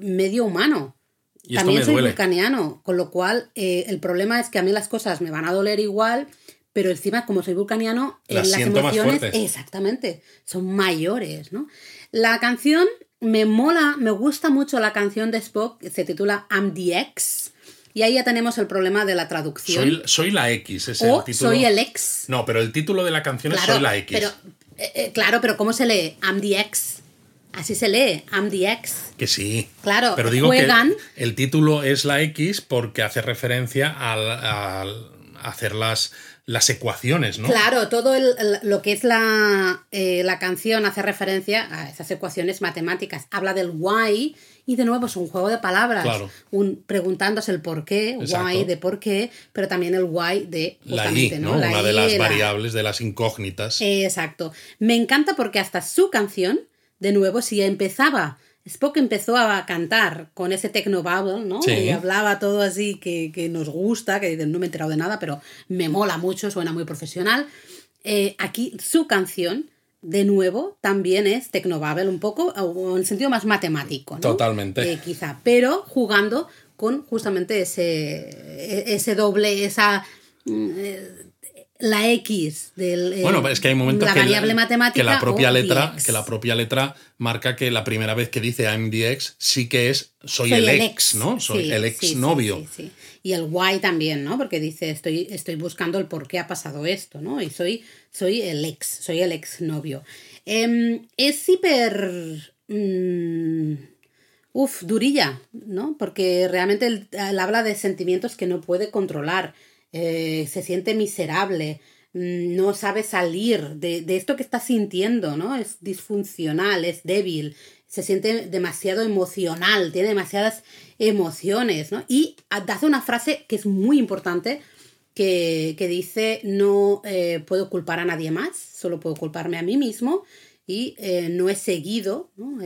medio humano. Y También soy duele. vulcaniano, con lo cual el problema es que a mí las cosas me van a doler igual, pero encima como soy vulcaniano, Las las emociones exactamente son mayores, ¿no? La canción me mola, me gusta mucho la canción de Spock, se titula I'm the X y ahí ya tenemos el problema de la traducción. Soy, soy la X, es o el título. soy el ex. No, pero el título de la canción es Soy la X. Pero, eh, eh, claro, pero ¿cómo se lee? I'm the X. Así se lee, I'm the X. Que sí. Claro, Pero digo juegan. que el título es la X porque hace referencia al, al hacer las, las ecuaciones, ¿no? Claro, todo el- el- lo que es la, eh, la canción hace referencia a esas ecuaciones matemáticas. Habla del why y de nuevo es un juego de palabras. Claro. Un, preguntándose el por qué, Exacto. why de por qué, pero también el why de La I, ¿no? La Una de las la- variables, de las incógnitas. Exacto. Me encanta porque hasta su canción, de nuevo, si empezaba, Spock empezó a cantar con ese techno bubble, ¿no? Sí. Y hablaba todo así que, que nos gusta, que no me he enterado de nada, pero me mola mucho, suena muy profesional. Eh, aquí su canción, de nuevo, también es techno bubble un poco, o en sentido más matemático, ¿no? Totalmente. Eh, quizá, pero jugando con justamente ese, e- ese doble, esa... la X del eh, Bueno, es que hay momentos la que, variable matemática que la propia o letra, que la propia letra marca que la primera vez que dice I'm the ex sí que es soy, Soy el, ex, ¿no? Soy Sí, el ex sí, novio. sí. Y el why también, ¿no? Porque dice, estoy, estoy buscando el por qué ha pasado esto, ¿no? Y soy, soy el ex, soy el ex novio. Em, es hiper... mm, uf, durilla, ¿no? Porque realmente él, él habla de sentimientos que no puede controlar. Eh, se siente miserable, mm, no sabe salir de, de esto que está sintiendo, ¿no? Es disfuncional, es débil, se siente demasiado emocional, tiene demasiadas emociones, ¿no? Y hace una frase que es muy importante, que, que dice, no eh, puedo culpar a nadie más, solo puedo culparme a mí mismo y eh, no he seguido ¿no?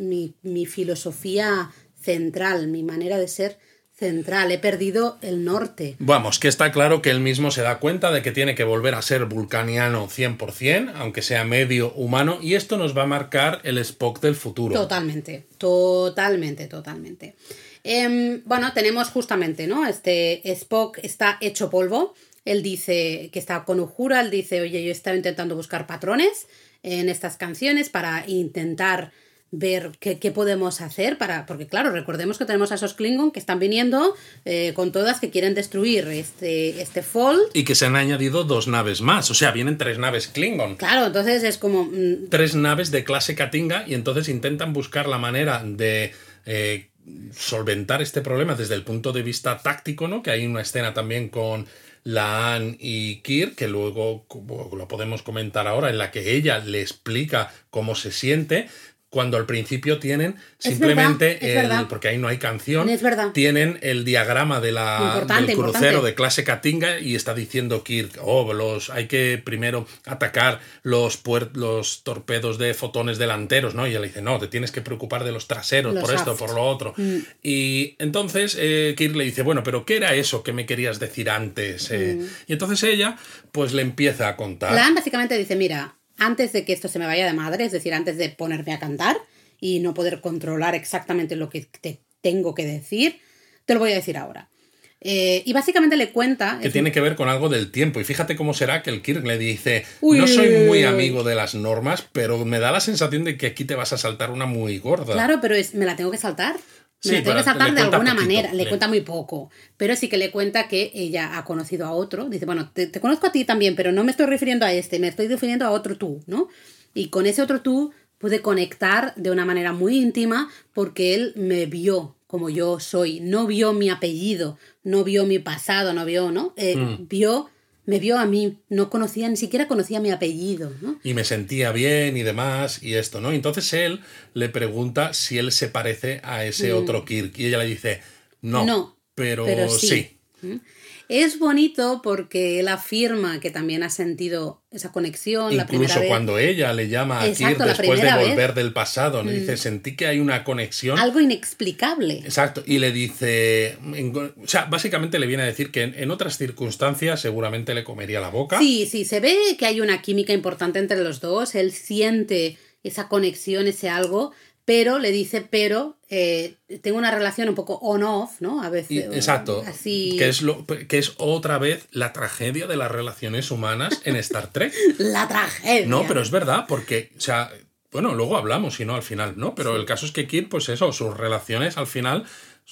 Mi, mi filosofía central, mi manera de ser central, he perdido el norte. Vamos, que está claro que él mismo se da cuenta de que tiene que volver a ser vulcaniano 100%, aunque sea medio humano, y esto nos va a marcar el Spock del futuro. Totalmente, totalmente, totalmente. Em, bueno, tenemos justamente, ¿no? Este Spock está hecho polvo. Él dice que está con Uhura, él dice, oye, yo he estado intentando buscar patrones en estas canciones para intentar ver qué, qué podemos hacer para. Porque, claro, recordemos que tenemos a esos Klingon que están viniendo eh, con todas que quieren destruir este, este Fold. Y que se han añadido dos naves más, o sea, vienen tres naves Klingon. Claro, entonces es como. mm, Tres naves de clase Katinga y entonces intentan buscar la manera de eh, solventar este problema desde el punto de vista táctico, ¿no? Que hay una escena también con Laan y Kir, que luego lo podemos comentar ahora, en la que ella le explica cómo se siente, cuando al principio tienen simplemente verdad, el, verdad. porque ahí no hay canción, Es verdad. tienen el diagrama de la, del crucero importante. de clase Katinga y está diciendo Kirk, oh, los, hay que primero atacar los, los torpedos de fotones delanteros, ¿no? Y ella le dice, no, te tienes que preocupar de los traseros, Los por esto, por lo otro. Mm. Y entonces eh, Kirk le dice, bueno, pero ¿qué era eso que me querías decir antes? Eh, Y entonces ella, pues le empieza a contar. Mm. Lan básicamente dice, mira, antes de que esto se me vaya de madre, es decir, antes de ponerme a cantar y no poder controlar exactamente lo que te tengo que decir, te lo voy a decir ahora. Eh, y básicamente le cuenta... que tiene que ver con algo del tiempo. Y fíjate cómo será que el Kirk le dice, Uy, no soy uy, muy uy. amigo de las normas, pero me da la sensación de que aquí te vas a saltar una muy gorda. Claro, pero es, me la tengo que saltar. Me Sí, tengo pero que saltar le de alguna poquito, manera. Le le- cuenta muy poco. Pero sí que le cuenta que ella ha conocido a otro. Dice, bueno, te, te conozco a ti también, pero no me estoy refiriendo a este, me estoy refiriendo a otro tú, ¿no? Y con ese otro tú pude conectar de una manera muy íntima porque él me vio como yo soy. No vio mi apellido, no vio mi pasado, no vio, ¿no? Eh, Mm. Vio, me vio a mí. No conocía, ni siquiera conocía mi apellido, ¿no? y me sentía bien y demás y esto, ¿no? Entonces él le pregunta si él se parece a ese otro Kirk y ella le dice, no, Mm. No, pero, pero sí. sí. Es bonito porque él afirma que también ha sentido esa conexión la primera Incluso vez. cuando ella le llama a Exacto, Kirk después de vez. Mm. volver del pasado, le dice, sentí que hay una conexión. Algo inexplicable. Exacto, y le dice, o sea, básicamente le viene a decir que en, en otras circunstancias seguramente le comería la boca. Sí, sí, se ve que hay una química importante entre los dos. Él siente esa conexión, ese algo, pero le dice, pero eh, tengo una relación un poco on-off, ¿no? A veces. exacto, Así. que es, lo, que es otra vez la tragedia de las relaciones humanas en Star Trek. La tragedia. No, pero es verdad, porque, o sea, bueno, luego hablamos, si no, al final, ¿no? Pero el caso es que Kirk, pues eso, sus relaciones al final,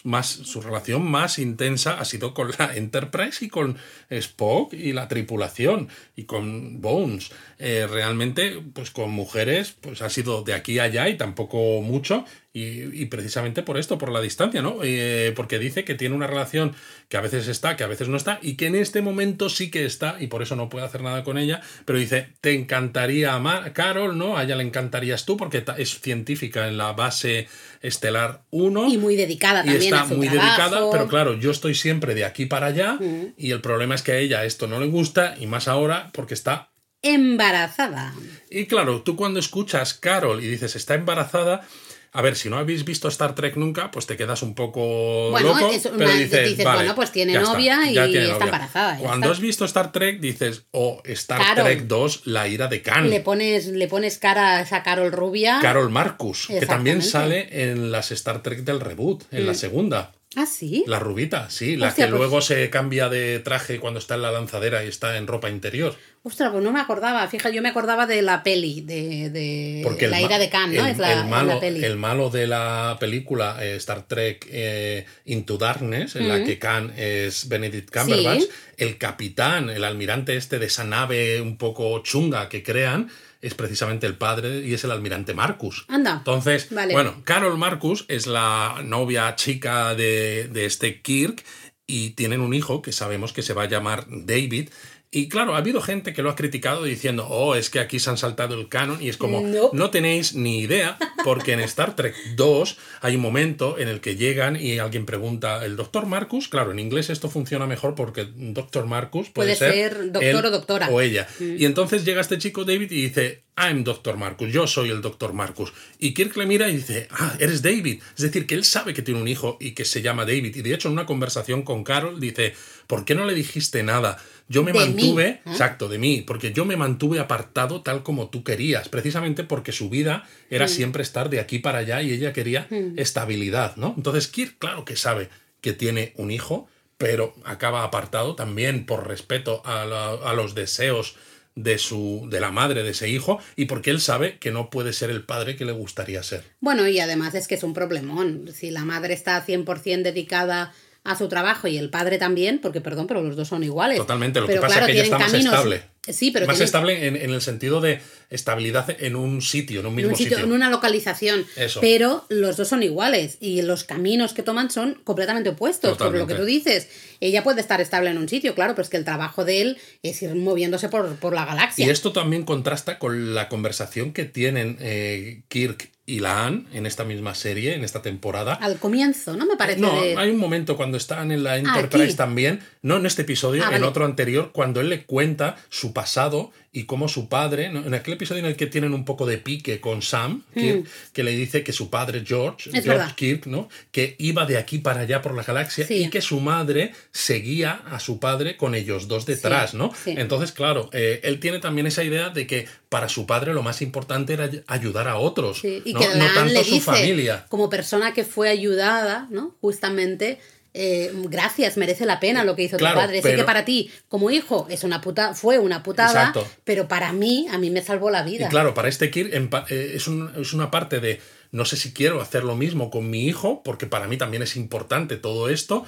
más, su relación más intensa ha sido con la Enterprise y con Spock y la tripulación y con Bones. Eh, realmente, pues con mujeres, pues ha sido de aquí a allá y tampoco mucho. Y, y precisamente por esto, por la distancia, ¿no? Eh, porque dice que tiene una relación que a veces está, que a veces no está, y que en este momento sí que está, y por eso no puede hacer nada con ella, pero dice, te encantaría amar, Carol, ¿no? A ella le encantarías tú, porque es científica en la base estelar 1. Y muy dedicada Y también está a su muy trabajo. dedicada, pero claro, yo estoy siempre de aquí para allá, y el problema es que a ella esto no le gusta, y más ahora porque está Embarazada. y claro, tú cuando escuchas Carol y dices está embarazada, a ver, si no habéis visto Star Trek nunca, pues te quedas un poco Bueno, loco, es una- pero dices, dices, vale, bueno, pues tiene está, novia y tiene está embarazada, Cuando está. has visto Star Trek dices, o Star Carol. Trek 2, la ira de Khan. Le pones, le pones cara a esa Carol rubia. Carol Marcus, que también sale en las Star Trek del reboot, en la segunda. Ah, sí. La rubita, sí, la Hostia, que pues- luego se cambia de traje cuando está en la lanzadera y está en ropa interior. Ostras, pues no me acordaba. Fija, yo me acordaba de la peli, de, de Porque la ira de Khan, ¿no? el- es la, el es malo, la peli. el malo de la película eh, Star Trek eh, Into Darkness, en la que Khan es Benedict Cumberbatch, Sí. el capitán, el almirante este de esa nave un poco chunga que crean, es precisamente el padre y es el almirante Marcus. Anda. Entonces, Vale. bueno, Carol Marcus es la novia chica de, de este Kirk y tienen un hijo que sabemos que se va a llamar David. Y claro, ha habido gente que lo ha criticado diciendo, oh, es que aquí se han saltado el canon y es como, No. no tenéis ni idea, porque en Star Trek 2 hay un momento en el que llegan y alguien pregunta, ¿el doctor Marcus? Claro, en inglés esto funciona mejor porque doctor Marcus puede, Puede ser doctor él o doctora. O ella. Y entonces llega este chico David y dice, I'm Doctor Marcus, yo soy el Doctor Marcus. Y Kirk le mira y dice, ah, eres David. Es decir, que él sabe que tiene un hijo y que se llama David. Y de hecho, en una conversación con Carol dice, ¿por qué no le dijiste nada? Yo me De mí, mantuve, ¿eh? exacto, de mí, porque yo me mantuve apartado tal como tú querías, precisamente porque su vida era siempre estar de aquí para allá y ella quería estabilidad, ¿no? Entonces Kirk, claro que sabe que tiene un hijo, pero acaba apartado también por respeto a, la- a los deseos de su de la madre de ese hijo y porque él sabe que no puede ser el padre que le gustaría ser. Bueno, y además es que es un problemón. Si la madre está 100% dedicada a su trabajo y el padre también, porque perdón, pero los dos son iguales. Totalmente, lo Pero que pasa claro, es que ella está más caminos- estable. Sí, pero más tienen- estable en, en el sentido de estabilidad en un sitio, en un en mismo un sitio, sitio. en una localización. Eso. Pero los dos son iguales y los caminos que toman son completamente opuestos. Por lo que tú dices, ella puede estar estable en un sitio, claro, pero es que el trabajo de él es ir moviéndose por, por la galaxia. Y esto también contrasta con la conversación que tienen eh, Kirk y Laan en esta misma serie, en esta temporada. Al comienzo, ¿no? Me parece. No, de- hay un momento cuando están en la Enterprise también, no en este episodio, Ah, en vale. otro anterior, cuando él le cuenta su pasado y cómo su padre, ¿no? en aquel episodio en el que tienen un poco de pique con Sam, Kirk, que le dice que su padre George, Hmm. Es George verdad. Kirk, ¿no? que iba de aquí para allá por la galaxia Sí. y que su madre seguía a su padre con ellos dos detrás, Sí, ¿no? sí. Entonces, claro, eh, él tiene también esa idea de que para su padre lo más importante era ay- ayudar a otros, y no, que no Lan tanto le su familia. como persona que fue ayudada, ¿no? Justamente, eh, gracias, merece la pena lo que hizo Claro, tu padre. Sé pero- que para ti, como hijo, es una puta, fue una putada, Exacto. pero para mí, a mí me salvó la vida. Y claro, para este Kirk eh, es, un- es una parte de no sé si quiero hacer lo mismo con mi hijo, porque para mí también es importante todo esto.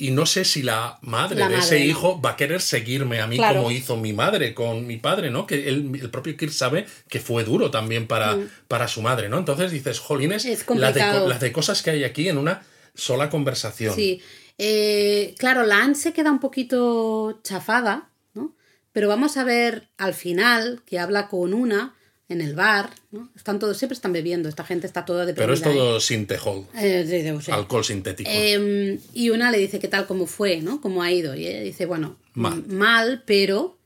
Y no sé si la madre La de madre, ese hijo va a querer seguirme a mí Claro. como hizo mi madre con mi padre, ¿no? Que él- el propio Kirk sabe que fue duro también para, para su madre, ¿no? Entonces dices, jolines, Mm. De, las de cosas que hay aquí en una sola conversación. Sí. Eh, claro, la Anne se queda un poquito chafada, ¿no? Pero vamos a ver al final que habla con una en el bar, ¿no? Están todos, siempre están bebiendo, esta gente está toda Pero es ahí. todo sintejol, Eh, alcohol sintético. Eh, y una le dice qué tal, cómo fue, ¿no? Cómo ha ido. Y ella dice, bueno, Mal. mal, pero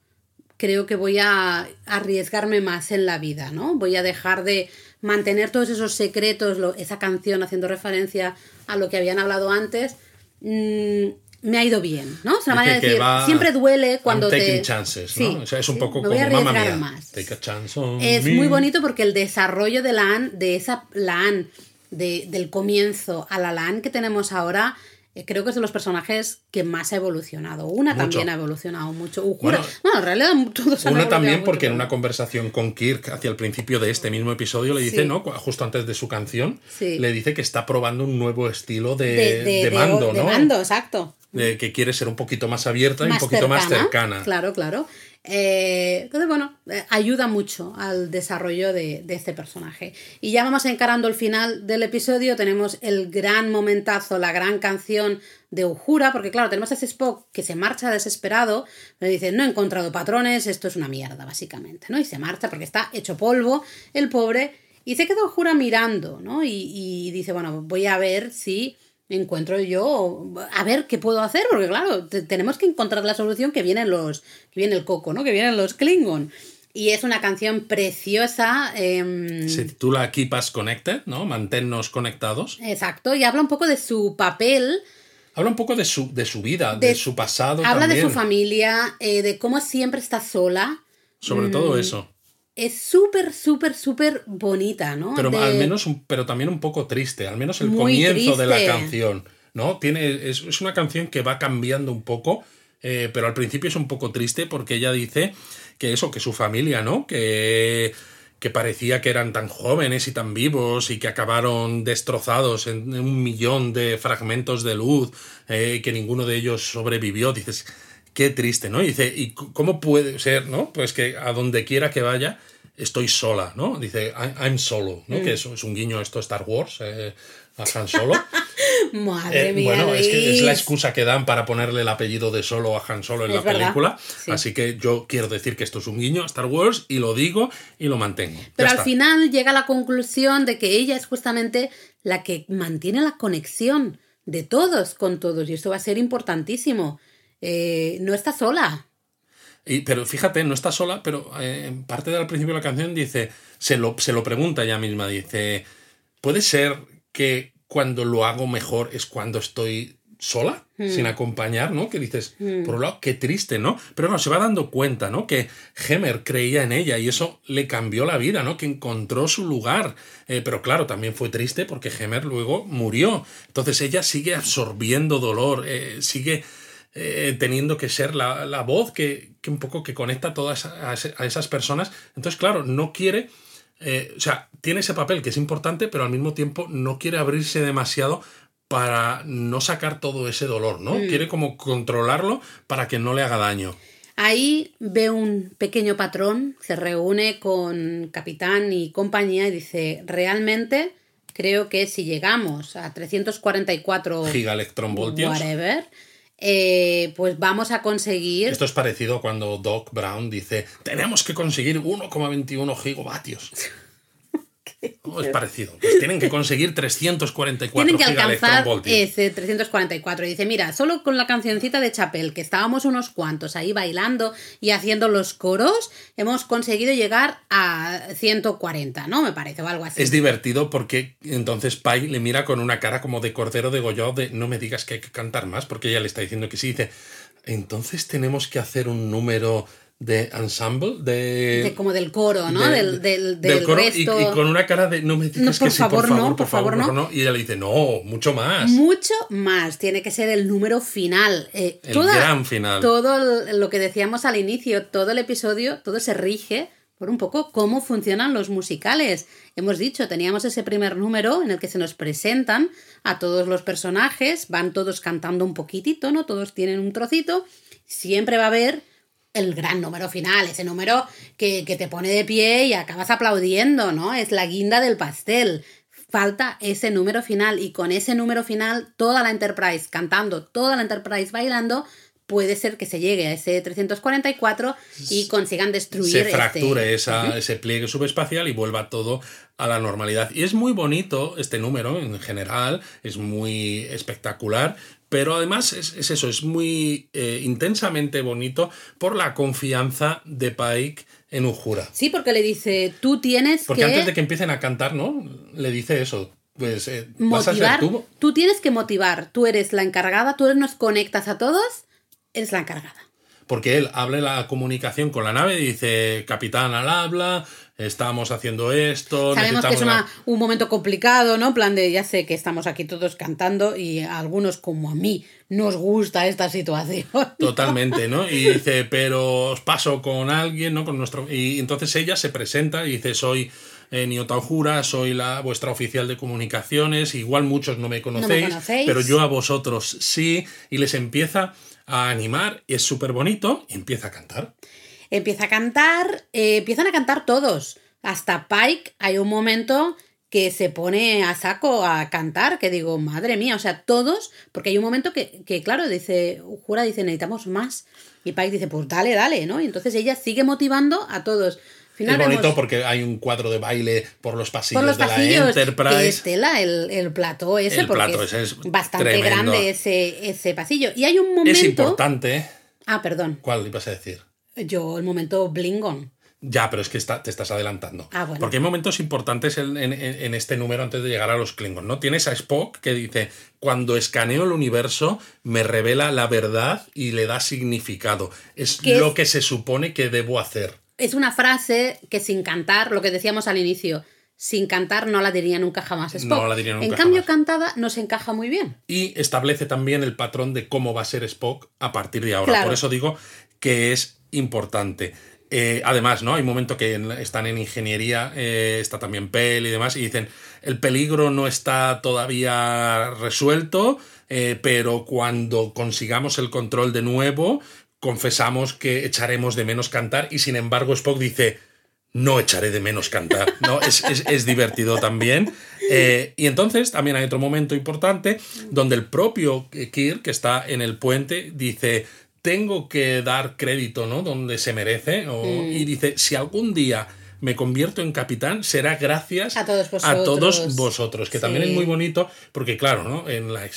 creo que voy a arriesgarme más en la vida, ¿no? Voy a dejar de mantener todos esos secretos, lo- esa canción haciendo referencia a lo que habían hablado antes. mm, me ha ido bien, ¿no? Es una manera de decir, siempre duele cuando I'm te... taking chances, Sí, ¿no? O sea, es un poco me voy a como mamá arriesgar mía. más. Take a chance on Es me. muy bonito porque el desarrollo de la Anne, de esa la Anne de, del comienzo a la Lan que tenemos ahora, creo que es de los personajes que más ha evolucionado. Una Mucho. también ha evolucionado mucho. Bueno, en realidad todos han Una evolucionado también mucho, porque en una conversación con Kirk hacia el principio de este mismo episodio le dice, Sí. ¿no? Justo antes de su canción, Sí. le dice que está probando un nuevo estilo de, de, de- de de- mando, de ¿no? mando, exacto. Que quiere ser un poquito más abierta y un poquito más cercana. Claro, claro. Eh, entonces, bueno, eh, ayuda mucho al desarrollo de, de este personaje. Y ya vamos encarando el final del episodio. Tenemos el gran momentazo, la gran canción de Uhura, porque claro, tenemos a ese Spock que se marcha desesperado, le dice, no he encontrado patrones, esto es una mierda, básicamente, ¿no? Y se marcha porque está hecho polvo, el pobre, y se queda Uhura mirando, ¿no? Y dice, bueno, voy a ver si encuentro yo a ver qué puedo hacer porque claro te- tenemos que encontrar la solución que vienen los que viene el coco no que vienen los Klingon y es una canción preciosa em, Se titula Keep Us Connected, ¿no? Manténnos conectados. exacto y habla un poco de su papel Habla un poco de su, de su vida, de, De- su pasado habla de su familia eh, de cómo siempre está sola Sobre Mm. todo eso. Es súper súper súper bonita no Pero De- al menos, un- pero también un poco triste, al menos el Muy comienzo de la canción, ¿no? Tiene, es, es una canción que va cambiando un poco, eh, pero al principio es un poco triste porque ella dice que eso, que su familia, ¿no? Que, que parecía que eran tan jóvenes y tan vivos y que acabaron destrozados en un millón de fragmentos de luz, eh, que ninguno de ellos sobrevivió. Dices, qué triste, ¿no? Y dice, ¿y cómo puede ser, ¿no? Pues que a donde quiera que vaya, estoy sola, ¿no? Dice, "I- I'm solo, ¿no? Mm. Que eso es un guiño esto Star Wars, eh, a Han Solo. madre Eh, mía bueno, es que es la excusa que dan para ponerle el apellido de Solo a Han Solo en Es la verdad, película. sí. Así que yo quiero decir que esto es un guiño a Star Wars y lo digo y lo mantengo. Ya Pero al está. final llega a la conclusión de que ella es justamente la que mantiene la conexión de todos con todos. Y esto va a ser importantísimo. Eh, no está sola. Y- pero fíjate, no está sola, pero eh, en parte del principio de la canción dice, se lo, se lo pregunta ella misma, dice, ¿puede ser que cuando lo hago mejor es cuando estoy sola, sin acompañar, ¿no? Que dices, por un lado, qué triste, ¿no? Pero no, se va dando cuenta, ¿no? Que Hemer creía en ella y eso le cambió la vida, ¿no? Que encontró su lugar. Eh, pero claro, también fue triste porque Hemer luego murió. Entonces ella sigue absorbiendo dolor, eh, sigue eh, teniendo que ser la, la voz que, que un poco que conecta a todas a, esas personas. Entonces, claro, no quiere, eh, o sea, tiene ese papel que es importante, pero al mismo tiempo no quiere abrirse demasiado para no sacar todo ese dolor, ¿no? Quiere como controlarlo para que no le haga daño. Ahí ve un pequeño patrón, se reúne con capitán y compañía y dice, realmente creo que si llegamos a 344 Gigaelectronvoltios. whatever, eh, pues vamos a conseguir... Esto es parecido cuando Doc Brown dice, tenemos que conseguir 1,21 gigavatios. No, es parecido. Pues tienen que conseguir 344 Tienen que alcanzar ese 344. Y dice, mira, solo con la cancioncita de Chapel, que estábamos unos cuantos ahí bailando y haciendo los coros, hemos conseguido llegar a 140, ¿no? Me parece, o algo así. Es divertido porque entonces Pai le mira con una cara como de cordero degollado de no me digas que hay que cantar más, porque ella le está diciendo que sí. Dice, entonces tenemos que hacer un número de ensemble, de... De- como del coro, ¿no? de- del, del, del del coro y- resto. y, con una cara de no me digas No, que por sí, favor, por favor, no, por favor, no. no. Y ella le dice, no, mucho más. Mucho más, tiene que ser el número final. Eh, El toda- gran final. Todo lo que decíamos al inicio, todo el episodio, todo se rige por un poco cómo funcionan los musicales. Hemos dicho, teníamos ese primer número en el que se nos presentan a todos los personajes, van todos cantando un poquitito, ¿no? Todos tienen un trocito. Siempre va a haber el gran número final, ese número que, que te pone de pie y acabas aplaudiendo, ¿no? Es la guinda del pastel. Falta ese número final y con ese número final toda la Enterprise cantando, toda la Enterprise bailando, puede ser que se llegue a ese 344 y consigan destruir se este- fracture ese pliegue subespacial y vuelva todo a la normalidad. Y es muy bonito este número en general, es muy espectacular, pero además es, es eso, es muy eh, intensamente bonito por la confianza de Pike en Uhura. Sí, porque le dice, tú tienes Porque que antes de que empiecen a cantar, ¿no? Le dice eso. Pues eh, vas a ser motivar. tú. Tú tienes que motivar. Tú eres la encargada, tú nos conectas a todos, eres la encargada. Porque él habla la comunicación con la nave y dice, capitán al habla, estamos haciendo esto. Sabemos que es una- un momento complicado, ¿no? En plan de, ya sé que estamos aquí todos cantando y a algunos como a mí nos gusta esta situación. Totalmente, ¿no? Y dice, pero os paso con alguien, ¿no? Con nuestro. Y entonces ella se presenta y dice, soy eh, soy la vuestra oficial de comunicaciones. Igual muchos no me conocéis, conocéis. pero yo a vosotros sí. Y les empieza a animar, y es súper bonito, y empieza a cantar. Empieza a cantar, eh, empiezan a cantar todos. Hasta Pike hay un momento que se pone a saco a cantar, que digo, madre mía, o sea, todos, porque hay un momento que, que claro, dice, Jura dice, necesitamos más. Y Pike dice, pues dale, dale, ¿no? Y entonces ella sigue motivando a todos. Final es bonito vemos porque hay un cuadro de baile por los pasillos, por los de pasillos la Enterprise. estela el, el plató ese, El porque plató es, ese es bastante tremendo. grande ese, ese pasillo. Y hay un momento... Es importante. Ah, perdón. ¿Cuál ibas a decir? Yo, el momento Blingon. Ya, pero es que está- te estás adelantando. Ah, bueno. Porque hay momentos importantes en, en- en este número antes de llegar a los Klingons, ¿no? Tienes a Spock que dice, cuando escaneo el universo me revela la verdad y le da significado. Es ¿Qué lo es? que se supone que debo hacer. Es una frase que sin cantar, lo que decíamos al inicio, sin cantar no la diría nunca jamás Spock. No la diría nunca en cambio, jamás. cantada nos encaja muy bien. Y establece también el patrón de cómo va a ser Spock a partir de ahora. Claro. Por eso digo que es importante. Eh, además, ¿no? Hay un momento que están en ingeniería, eh, está también Pell y demás, y dicen, el peligro no está todavía resuelto, eh, pero cuando consigamos el control de nuevo, confesamos que echaremos de menos cantar, y sin embargo Spock dice, no echaré de menos cantar. ¿no? Es, es- es divertido también. Eh, y entonces también hay otro momento importante donde el propio Kirk, que está en el puente, dice, tengo que dar crédito, ¿no? Donde se merece. o- Y dice, si algún día me convierto en capitán, será gracias A todos a todos vosotros. que también es muy bonito, porque claro, ¿no? En la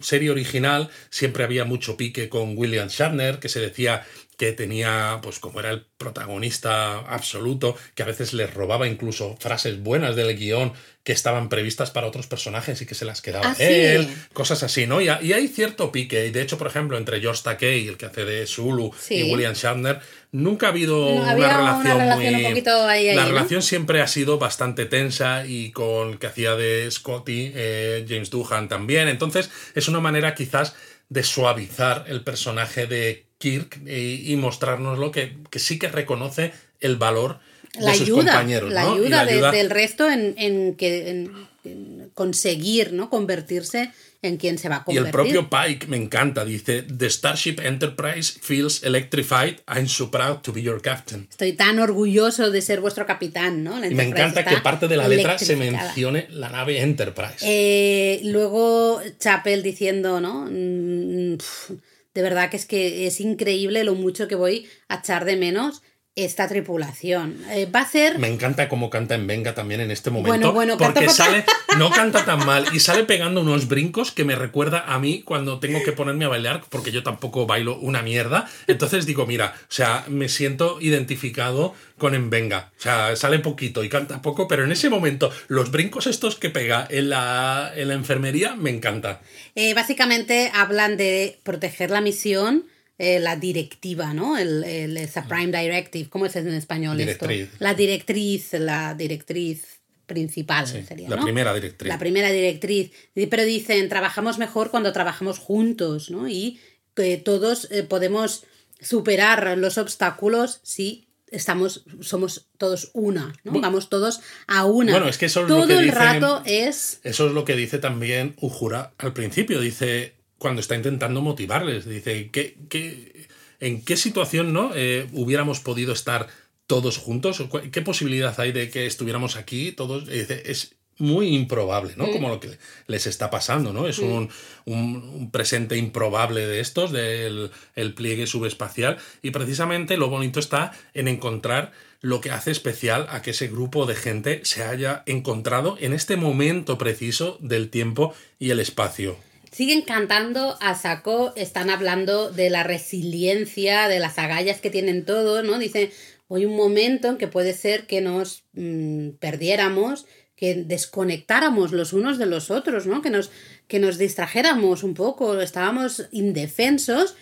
serie original siempre había mucho pique con William Shatner, que se decía que tenía, pues como era el protagonista absoluto, que a veces les robaba incluso frases buenas del guion que estaban previstas para otros personajes y que se las quedaba Ah, sí. él, cosas así, ¿no? Y, ha- y hay cierto pique, y de hecho, por ejemplo, entre George Takei, el que hace de Zulu, Sí. y William Shatner, nunca ha habido No, una relación muy... un poquito ahí, ahí, la ¿no? relación siempre ha sido bastante tensa y con el que hacía de Scotty, eh, James Doohan también. Entonces es una manera quizás de suavizar el personaje de Kirk y, y mostrarnos que, que sí que reconoce el valor La de sus ayuda, compañeros. la ¿no? Y ayuda, de- ayuda- del resto en, en que en- en conseguir, ¿no? Convertirse en quien se va a Y convertir. el propio Pike me encanta, dice, The Starship Enterprise feels electrified. I'm so proud to be your captain. Estoy tan orgulloso de ser vuestro capitán, ¿no? La Y me encanta que parte de la letra se mencione la nave Enterprise. Eh, luego Chapel diciendo, ¿no? Mm, pf, De verdad que es que es increíble lo mucho que voy a echar de menos esta tripulación. Eh, va a ser... Me encanta cómo canta en Venga también en este momento. Bueno, bueno, porque canta sale, no canta tan mal y sale pegando unos brincos que me recuerda a mí cuando tengo que ponerme a bailar, porque yo tampoco bailo una mierda. Entonces digo, mira, o sea, me siento identificado con En Venga. O sea, sale poquito y canta poco, pero en ese momento, los brincos estos que pega en la, en la enfermería me encanta. Eh, básicamente hablan de proteger la misión, eh, la directiva, ¿no? El, el- esa Prime Directive, ¿cómo es en español Directriz. esto? La directriz, la directriz principal sería, la ¿no? primera directriz. La primera directriz. Pero dicen, trabajamos mejor cuando trabajamos juntos, ¿no? Y que todos eh, podemos superar los obstáculos si estamos, somos todos una, ¿no? Vamos todos a una. Bueno, es que eso es lo Todo que el dicen- rato es Eso es lo que dice también Ujura al principio. Dice, cuando está intentando motivarles, dice, ¿qué, qué- en qué situación no Eh, hubiéramos podido estar todos juntos? ¿O cu- ¿Qué posibilidad hay de que estuviéramos aquí todos? Dice, es muy improbable, ¿no? Como lo que les está pasando, ¿no? Es un, un, presente improbable de estos, del el pliegue subespacial, y precisamente lo bonito está en encontrar lo que hace especial a que ese grupo de gente se haya encontrado en este momento preciso del tiempo y el espacio. Siguen cantando a saco, están hablando de la resiliencia, de las agallas que tienen todos, ¿no? Dicen, hoy un momento en que puede ser que nos mm, perdiéramos, que desconectáramos los unos de los otros, ¿no? Que nos, que nos distrajéramos un poco, estábamos indefensos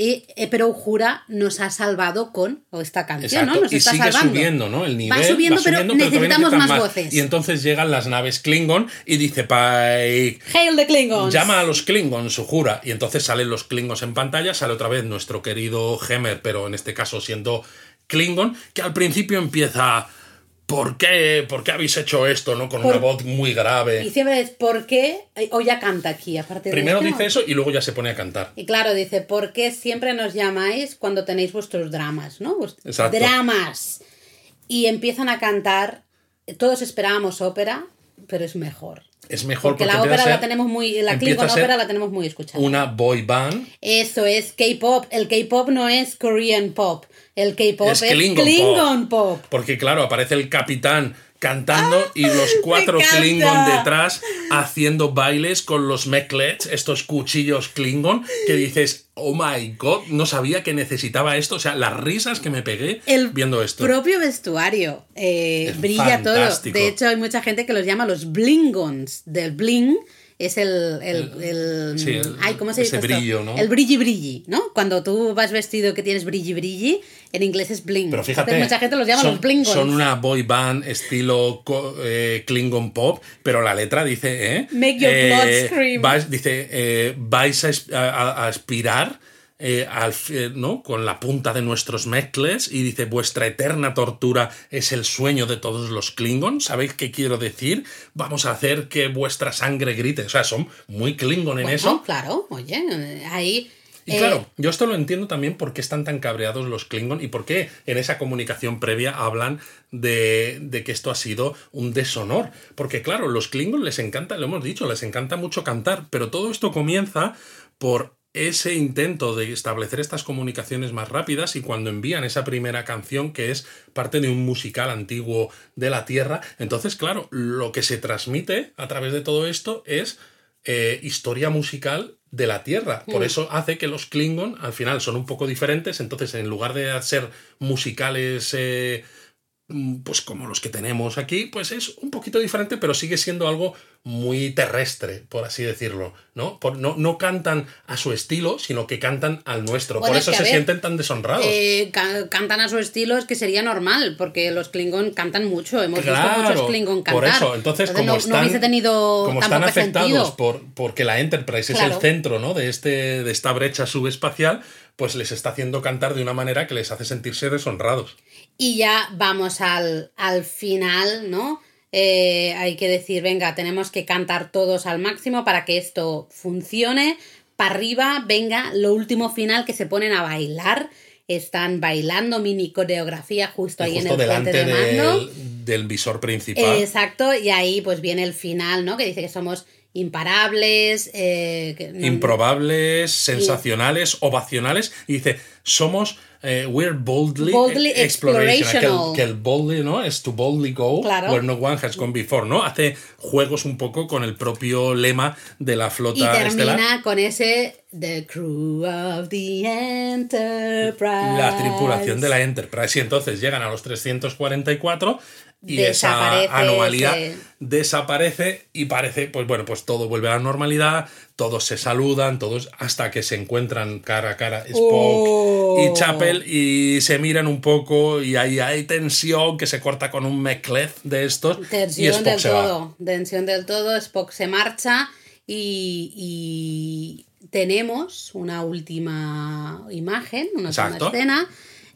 y, eh, pero Jura nos ha salvado con esta canción, ¿no? Nos y sigue subiendo, ¿no? El nivel va subiendo, pero necesitamos más, voces. Y entonces llegan las naves Klingon y dice Pike... Hail the Klingons. Llama a los Klingons, Jura. Y entonces salen los Klingons en pantalla, sale otra vez nuestro querido Hemer, pero en este caso siendo Klingon, que al principio empieza ¿por qué, ¿por qué habéis hecho esto? ¿no? Con una voz muy grave. Y siempre es, ¿por qué? O ya canta aquí, aparte Primero dice eso y luego ya se pone a cantar. Y claro, dice, ¿por qué siempre nos llamáis cuando tenéis vuestros dramas, ¿no? Exacto. Dramas. Y empiezan a cantar, todos esperábamos ópera, pero es mejor. Es mejor porque, la ópera la tenemos muy la Klingon ópera la tenemos muy escuchada. Una boy band. Eso es K-pop, el K-pop no es Korean pop. El K-pop es, Klingon, pop. Porque claro, aparece el capitán cantando y los cuatro Klingon detrás haciendo bailes con los mecklets, estos cuchillos Klingon, que dices, oh my god, no sabía que necesitaba esto. O sea, las risas que me pegué viendo esto. El propio vestuario eh, brilla todo. De hecho, hay mucha gente que los llama los Blingons, del bling es el, el, el, ay, ¿cómo se dice? brillo, ¿no? El brilli brilli, ¿no? Cuando tú vas vestido que tienes brilli brilli, en inglés es bling. Pero fíjate, mucha gente los llama los blingons. Son una boy band estilo eh, Klingon pop, pero la letra dice, ¿eh? Make your blood eh, scream. dice, eh, vais a, aspirar eh, al, ¿no? con la punta de nuestros mecles y dice, vuestra eterna tortura es el sueño de todos los Klingon. ¿Sabéis qué quiero decir? Vamos a hacer que vuestra sangre grite. O sea, son muy Klingon en eso. Claro, oye, ahí... Y claro, eh, yo esto lo entiendo también por qué están tan cabreados los Klingon y por qué en esa comunicación previa hablan de, de, que esto ha sido un deshonor. Porque claro, los Klingon les encanta, lo hemos dicho, les encanta mucho cantar, pero todo esto comienza por ese intento de establecer estas comunicaciones más rápidas y cuando envían esa primera canción que es parte de un musical antiguo de la Tierra, entonces claro, lo que se transmite a través de todo esto es eh, historia musical de la Tierra. Por mm. eso hace que los Klingon al final son un poco diferentes, entonces en lugar de ser musicales... Eh, pues como los que tenemos aquí, pues es un poquito diferente, pero sigue siendo algo muy terrestre, por así decirlo, ¿no? Por, no, no cantan a su estilo, sino que cantan al nuestro. por eso se sienten tan deshonrados. Eh, cantan a su estilo es que sería normal, porque los Klingon cantan mucho. Hemos visto muchos Klingon cantar. Por eso, entonces, como están, como están afectados por, porque la Enterprise es el centro ¿no? de, este, de esta brecha subespacial, pues les está haciendo cantar de una manera que les hace sentirse deshonrados. Y ya vamos al, al final, ¿no? Eh, hay que decir, venga, tenemos que cantar todos al máximo para que esto funcione. Para arriba, venga, lo último final que se ponen a bailar. Están bailando mini coreografía justo ahí en el delante de mando. Del, del visor principal. Exacto, y ahí pues viene el final, ¿no? Que dice que somos imparables. Eh, Improbables, sensacionales, ovacionales. Y dice, somos eh, we're boldly, explorational. Que, el, boldly, ¿no? Es to boldly go where no one has gone before, ¿no? Hace juegos un poco con el propio lema de la flota y termina con ese The crew of the Enterprise. La tripulación de la Enterprise. Y entonces llegan a los 344 y esa anomalía desaparece y parece, pues bueno, pues todo vuelve a la normalidad, todos se saludan, todos hasta que se encuentran cara a cara Spock y oh. Chapel y se miran un poco y ahí hay tensión que se corta con un meclez de estos tensión y Spock del se todo, tensión del todo, Spock se marcha y, y tenemos una última imagen, una última escena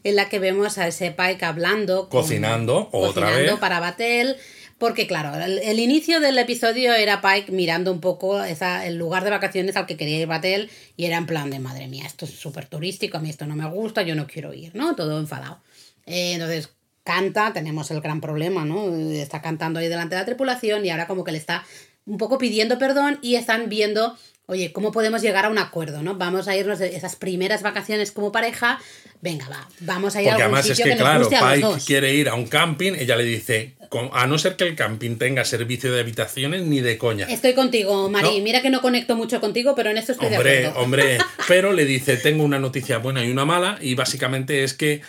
en la que vemos a ese Pike hablando. Cocinando, otra cocinando para Batel. Porque, claro, el, inicio del episodio era Pike mirando un poco esa, el lugar de vacaciones al que quería ir Batel y era en plan de madre mía, esto es súper turístico, a mí esto no me gusta, yo no quiero ir, ¿no? Todo enfadado. Eh, entonces, canta, tenemos el gran problema, ¿no? Está cantando ahí delante de la tripulación y ahora como que le está un poco pidiendo perdón y están viendo, oye, ¿cómo podemos llegar a un acuerdo, ¿no? Vamos a irnos de esas primeras vacaciones como pareja, venga, va, vamos a ir Porque a algún además es sitio que, que, nos claro, guste a los dos. quiere ir a un camping, ella le dice, "Con- a no ser que el camping tenga servicio de habitaciones ni de coña. Estoy contigo, Mari. No. Mira que no conecto mucho contigo, pero en esto estoy de Hombre, acuerdo. hombre, pero le dice, tengo una noticia buena y una mala, y básicamente es que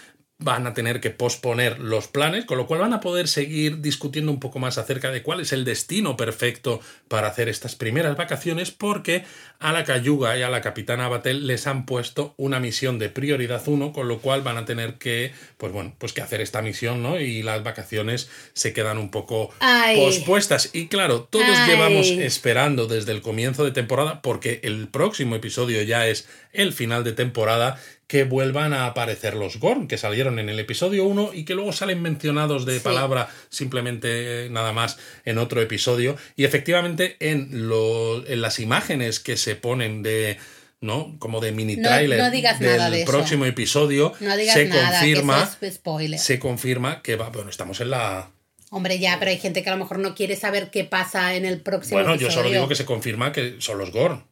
van a tener que posponer los planes, con lo cual van a poder seguir discutiendo un poco más acerca de cuál es el destino perfecto para hacer estas primeras vacaciones, porque a la Cayuga y a la capitana Batel les han puesto una misión de prioridad 1, con lo cual van a tener que, pues bueno, pues que hacer esta misión, ¿no? Y las vacaciones se quedan un poco Ay. pospuestas. Y claro, todos Ay. llevamos esperando desde el comienzo de temporada, porque el próximo episodio ya es el final de temporada, que vuelvan a aparecer los Gorn, que salieron en el episodio 1 y que luego salen mencionados de Sí. palabra simplemente eh, nada más en otro episodio. Y efectivamente en, lo- en las imágenes que se ponen de... ¿no? Como de mini No- trailer no digas del nada de eso. próximo episodio No digas se nada, confirma que es spoiler. se confirma que va bueno estamos en la Hombre, ya, pero hay gente que a lo mejor no quiere saber qué pasa en el próximo Bueno, yo solo digo que se confirma que son los Gorn.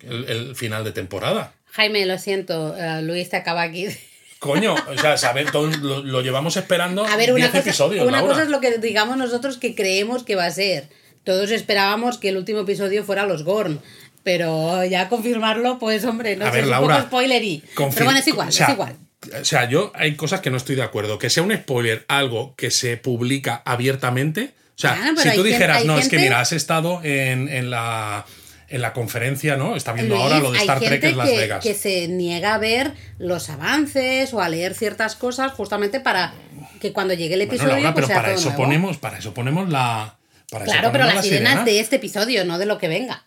El, el final de temporada. Jaime, lo siento, eh, Luis te acaba aquí. Coño, o sea, saber, todo lo, lo llevamos esperando A ver, una 10 cosa, episodios, una Laura. cosa es lo que digamos nosotros que creemos que va a ser. Todos esperábamos que el último episodio fuera los Gorn. Pero ya confirmarlo, pues hombre, no A sé, ver, es un Laura, poco spoilery. Pero bueno, es igual, o sea, es igual. O sea, yo hay cosas que no estoy de acuerdo. Que sea un spoiler algo que se publica abiertamente. O sea, si tú gente- dijeras, no, es que mira, has estado en, en la, en la conferencia, ¿no? Está viendo Luis, ahora lo de Star Trek en Las que, Vegas. que se niega a ver los avances o a leer ciertas cosas justamente para que cuando llegue el Bueno, episodio Laura, pues pero sea para todo eso nuevo. ponemos, para eso ponemos la. Para eso Claro, pero las la sirenas sirena, de este episodio, no de lo que venga.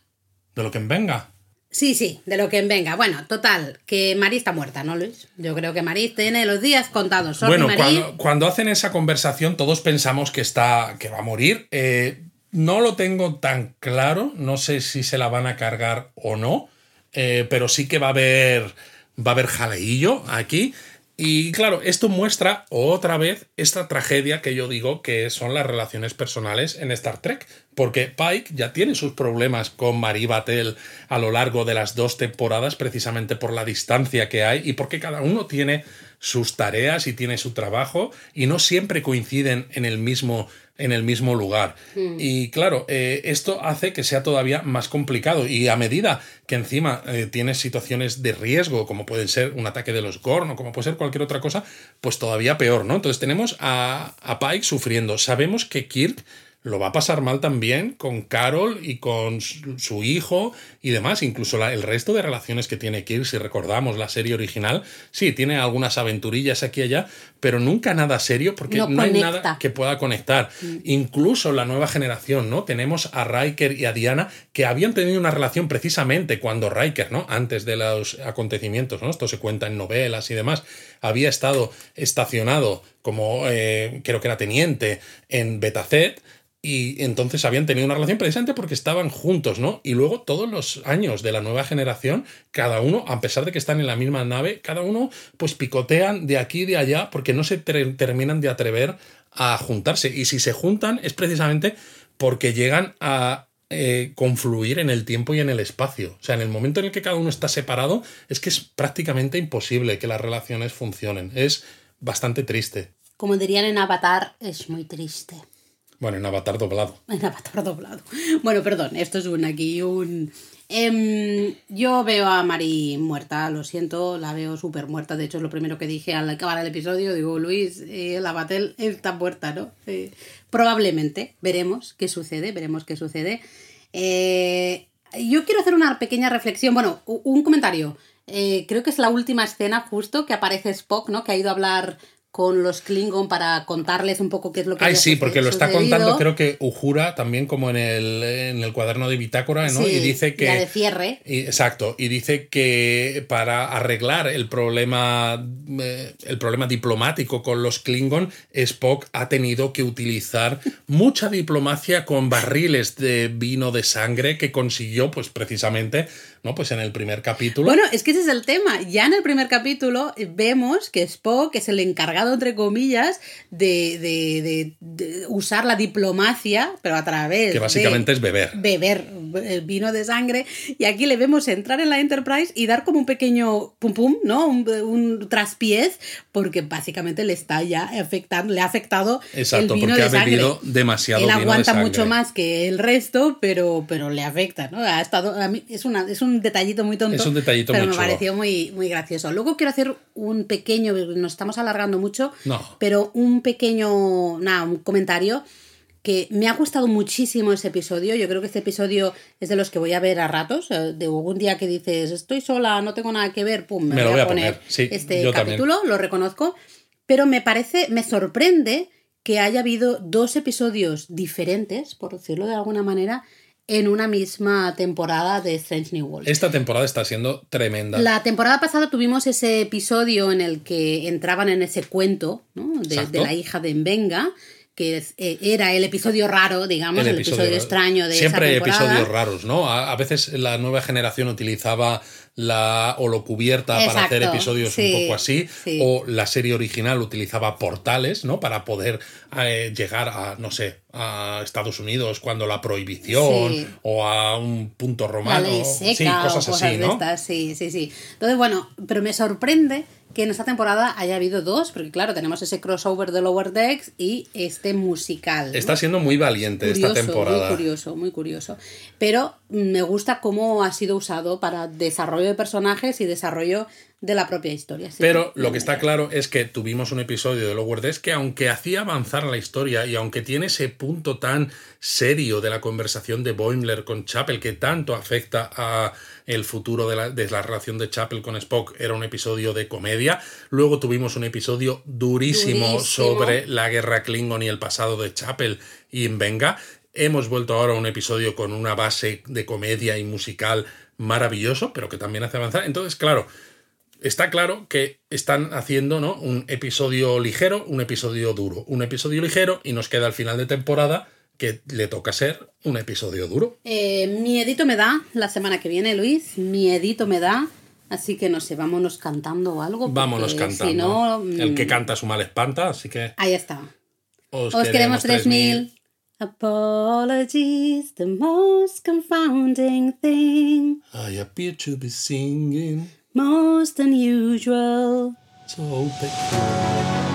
de lo que venga. Sí, sí, de lo que venga. Bueno, total, que Mari está muerta, ¿no, Luis? Yo creo que Mari tiene los días contados. Sorry, Bueno, cuando hacen esa conversación, todos pensamos que está. que va a morir. Eh, no lo tengo tan claro. No sé si se la van a cargar o no. eh, pero sí que va a haber. Va a haber jaleillo aquí. Y claro, esto muestra otra vez esta tragedia que yo digo que son las relaciones personales en Star Trek. Porque Pike ya tiene sus problemas con Marie Batel a lo largo de las dos temporadas, precisamente por la distancia que hay y porque cada uno tiene sus tareas y tiene su trabajo y no siempre coinciden en el mismo en el mismo lugar. Y claro, eh, esto hace que sea todavía más complicado. Y a medida que encima eh, tienes situaciones de riesgo, como pueden ser un ataque de los Gorn o como puede ser cualquier otra cosa, pues todavía peor, ¿no? Entonces tenemos a, a Pike sufriendo. Sabemos que Kirk lo va a pasar mal también con Carol y con su hijo y demás. Incluso la- el resto de relaciones que tiene Kirk, si recordamos la serie original, sí, tiene algunas aventurillas aquí y allá, pero nunca nada serio porque No no, hay nada que pueda conectar. Incluso la nueva generación, ¿no? Tenemos a Riker y a Diana que habían tenido una relación precisamente cuando Riker, ¿no? Antes de los acontecimientos, ¿no? Esto se cuenta en novelas y demás. Había estado estacionado como, eh, creo que era teniente en Betacet. Y entonces habían tenido una relación precisamente porque estaban juntos, ¿no? Y luego todos los años de la nueva generación, cada uno, a pesar de que están en la misma nave, cada uno pues picotean de aquí y de allá porque no se terminan de atrever a juntarse. Y si se juntan es precisamente porque llegan a eh, confluir en el tiempo y en el espacio. O sea, en el momento en el que cada uno está separado, es que es prácticamente imposible que las relaciones funcionen. Es bastante triste. Como dirían en Avatar, es muy triste. Bueno, en Avatar doblado. En Avatar doblado. Bueno, perdón, esto es un aquí, un... Em, yo veo a Mari muerta, lo siento, la veo súper muerta. De hecho, es lo primero que dije al acabar el episodio. Digo, Luis, eh, la Batel está muerta, ¿no? Eh, probablemente, veremos qué sucede, veremos qué sucede. Eh, yo quiero hacer una pequeña reflexión, bueno, un comentario. Eh, creo que es la última escena justo que aparece Spock, ¿no? Que ha ido a hablar con los Klingon para contarles un poco qué es lo que Ay, sí, porque lo está sucedido. contando, creo que Ujura también como en el, en el cuaderno de bitácora, ¿no? Sí, y dice que... la de cierre. y- exacto, y dice que para arreglar el problema, eh, el problema diplomático con los Klingon, Spock ha tenido que utilizar mucha diplomacia con barriles de vino de sangre que consiguió, pues precisamente, No, pues en el primer capítulo. Bueno, es que ese es el tema. Ya en el primer capítulo vemos que Spock es el encargado, entre comillas, de, de- de- de usar la diplomacia, pero a través que básicamente de es beber. beber el vino de sangre. Y aquí le vemos entrar en la Enterprise y dar como un pequeño pum pum, ¿no? Un, un traspiés, porque básicamente le está ya afectando, le ha afectado Exacto, el vino porque de ha sangre. bebido demasiado Él vino de aguanta mucho más que el resto, pero, pero le afecta, ¿no? Ha estado, a mí, es, una, es un detallito muy tonto. Es un detallito pero muy me chulo. pareció muy, muy gracioso. Luego quiero hacer un pequeño, nos estamos alargando mucho, No. pero un pequeño, nada, un comentario que me ha gustado muchísimo ese episodio. Yo creo que este episodio es de los que voy a ver a ratos. eh, De algún día que dices, estoy sola, no tengo nada que ver, pum, me, Me lo voy, voy a poner poner, sí, este yo también. capítulo, lo reconozco. Pero me parece, me sorprende que haya habido dos episodios diferentes, por decirlo de alguna manera, en una misma temporada de Strange New World. Esta temporada está siendo tremenda. La temporada pasada tuvimos ese episodio en el que entraban en ese cuento ¿no? de, de la hija de Mbenga, que es- eh, era el episodio raro, digamos, el, episodio, extraño de Siempre hay esa temporada. episodios raros, ¿no? A, a veces la nueva generación utilizaba la holocubierta para hacer Exacto, episodios sí, un poco así, sí. o la serie original utilizaba portales, ¿no? Para poder eh, llegar a, no sé, a Estados Unidos cuando la prohibición, Sí. o a un punto romano. seca sí, cosas, o cosas así, ¿no? estas, sí, sí, sí. Entonces, bueno, pero me sorprende que en esta temporada haya habido dos, porque claro, tenemos ese crossover de Lower Decks y este musical. ¿no? Está siendo muy valiente esta temporada. Muy curioso, muy curioso. Pero me gusta cómo ha sido usado para desarrollo de personajes y desarrollo de la propia historia. Pero lo que está claro es que tuvimos un episodio de Lower Decks que aunque hacía avanzar la historia y aunque tiene ese punto tan serio de la conversación de Boimler con Chapel que tanto afecta a el futuro de la, de la relación de Chapel con Spock, era un episodio de comedia. Luego tuvimos un episodio durísimo, Durísimo. sobre la guerra Klingon y el pasado de Chapel y Venga. Hemos vuelto ahora a un episodio con una base de comedia y musical maravilloso, pero que también hace avanzar. Entonces, claro, está claro que están haciendo ¿no? un episodio ligero, un episodio duro, un episodio ligero y nos queda al final de temporada que le toca ser un episodio duro. Eh, miedito me da la semana que viene, Luis. Miedito me da. Así que no sé, vámonos cantando o algo. Vámonos cantando. Si no, El que mm, canta su mal espanta, así que Ahí está. os, Os queremos 3000. Apologies, the most confounding thing, I appear to be singing most unusual. so big.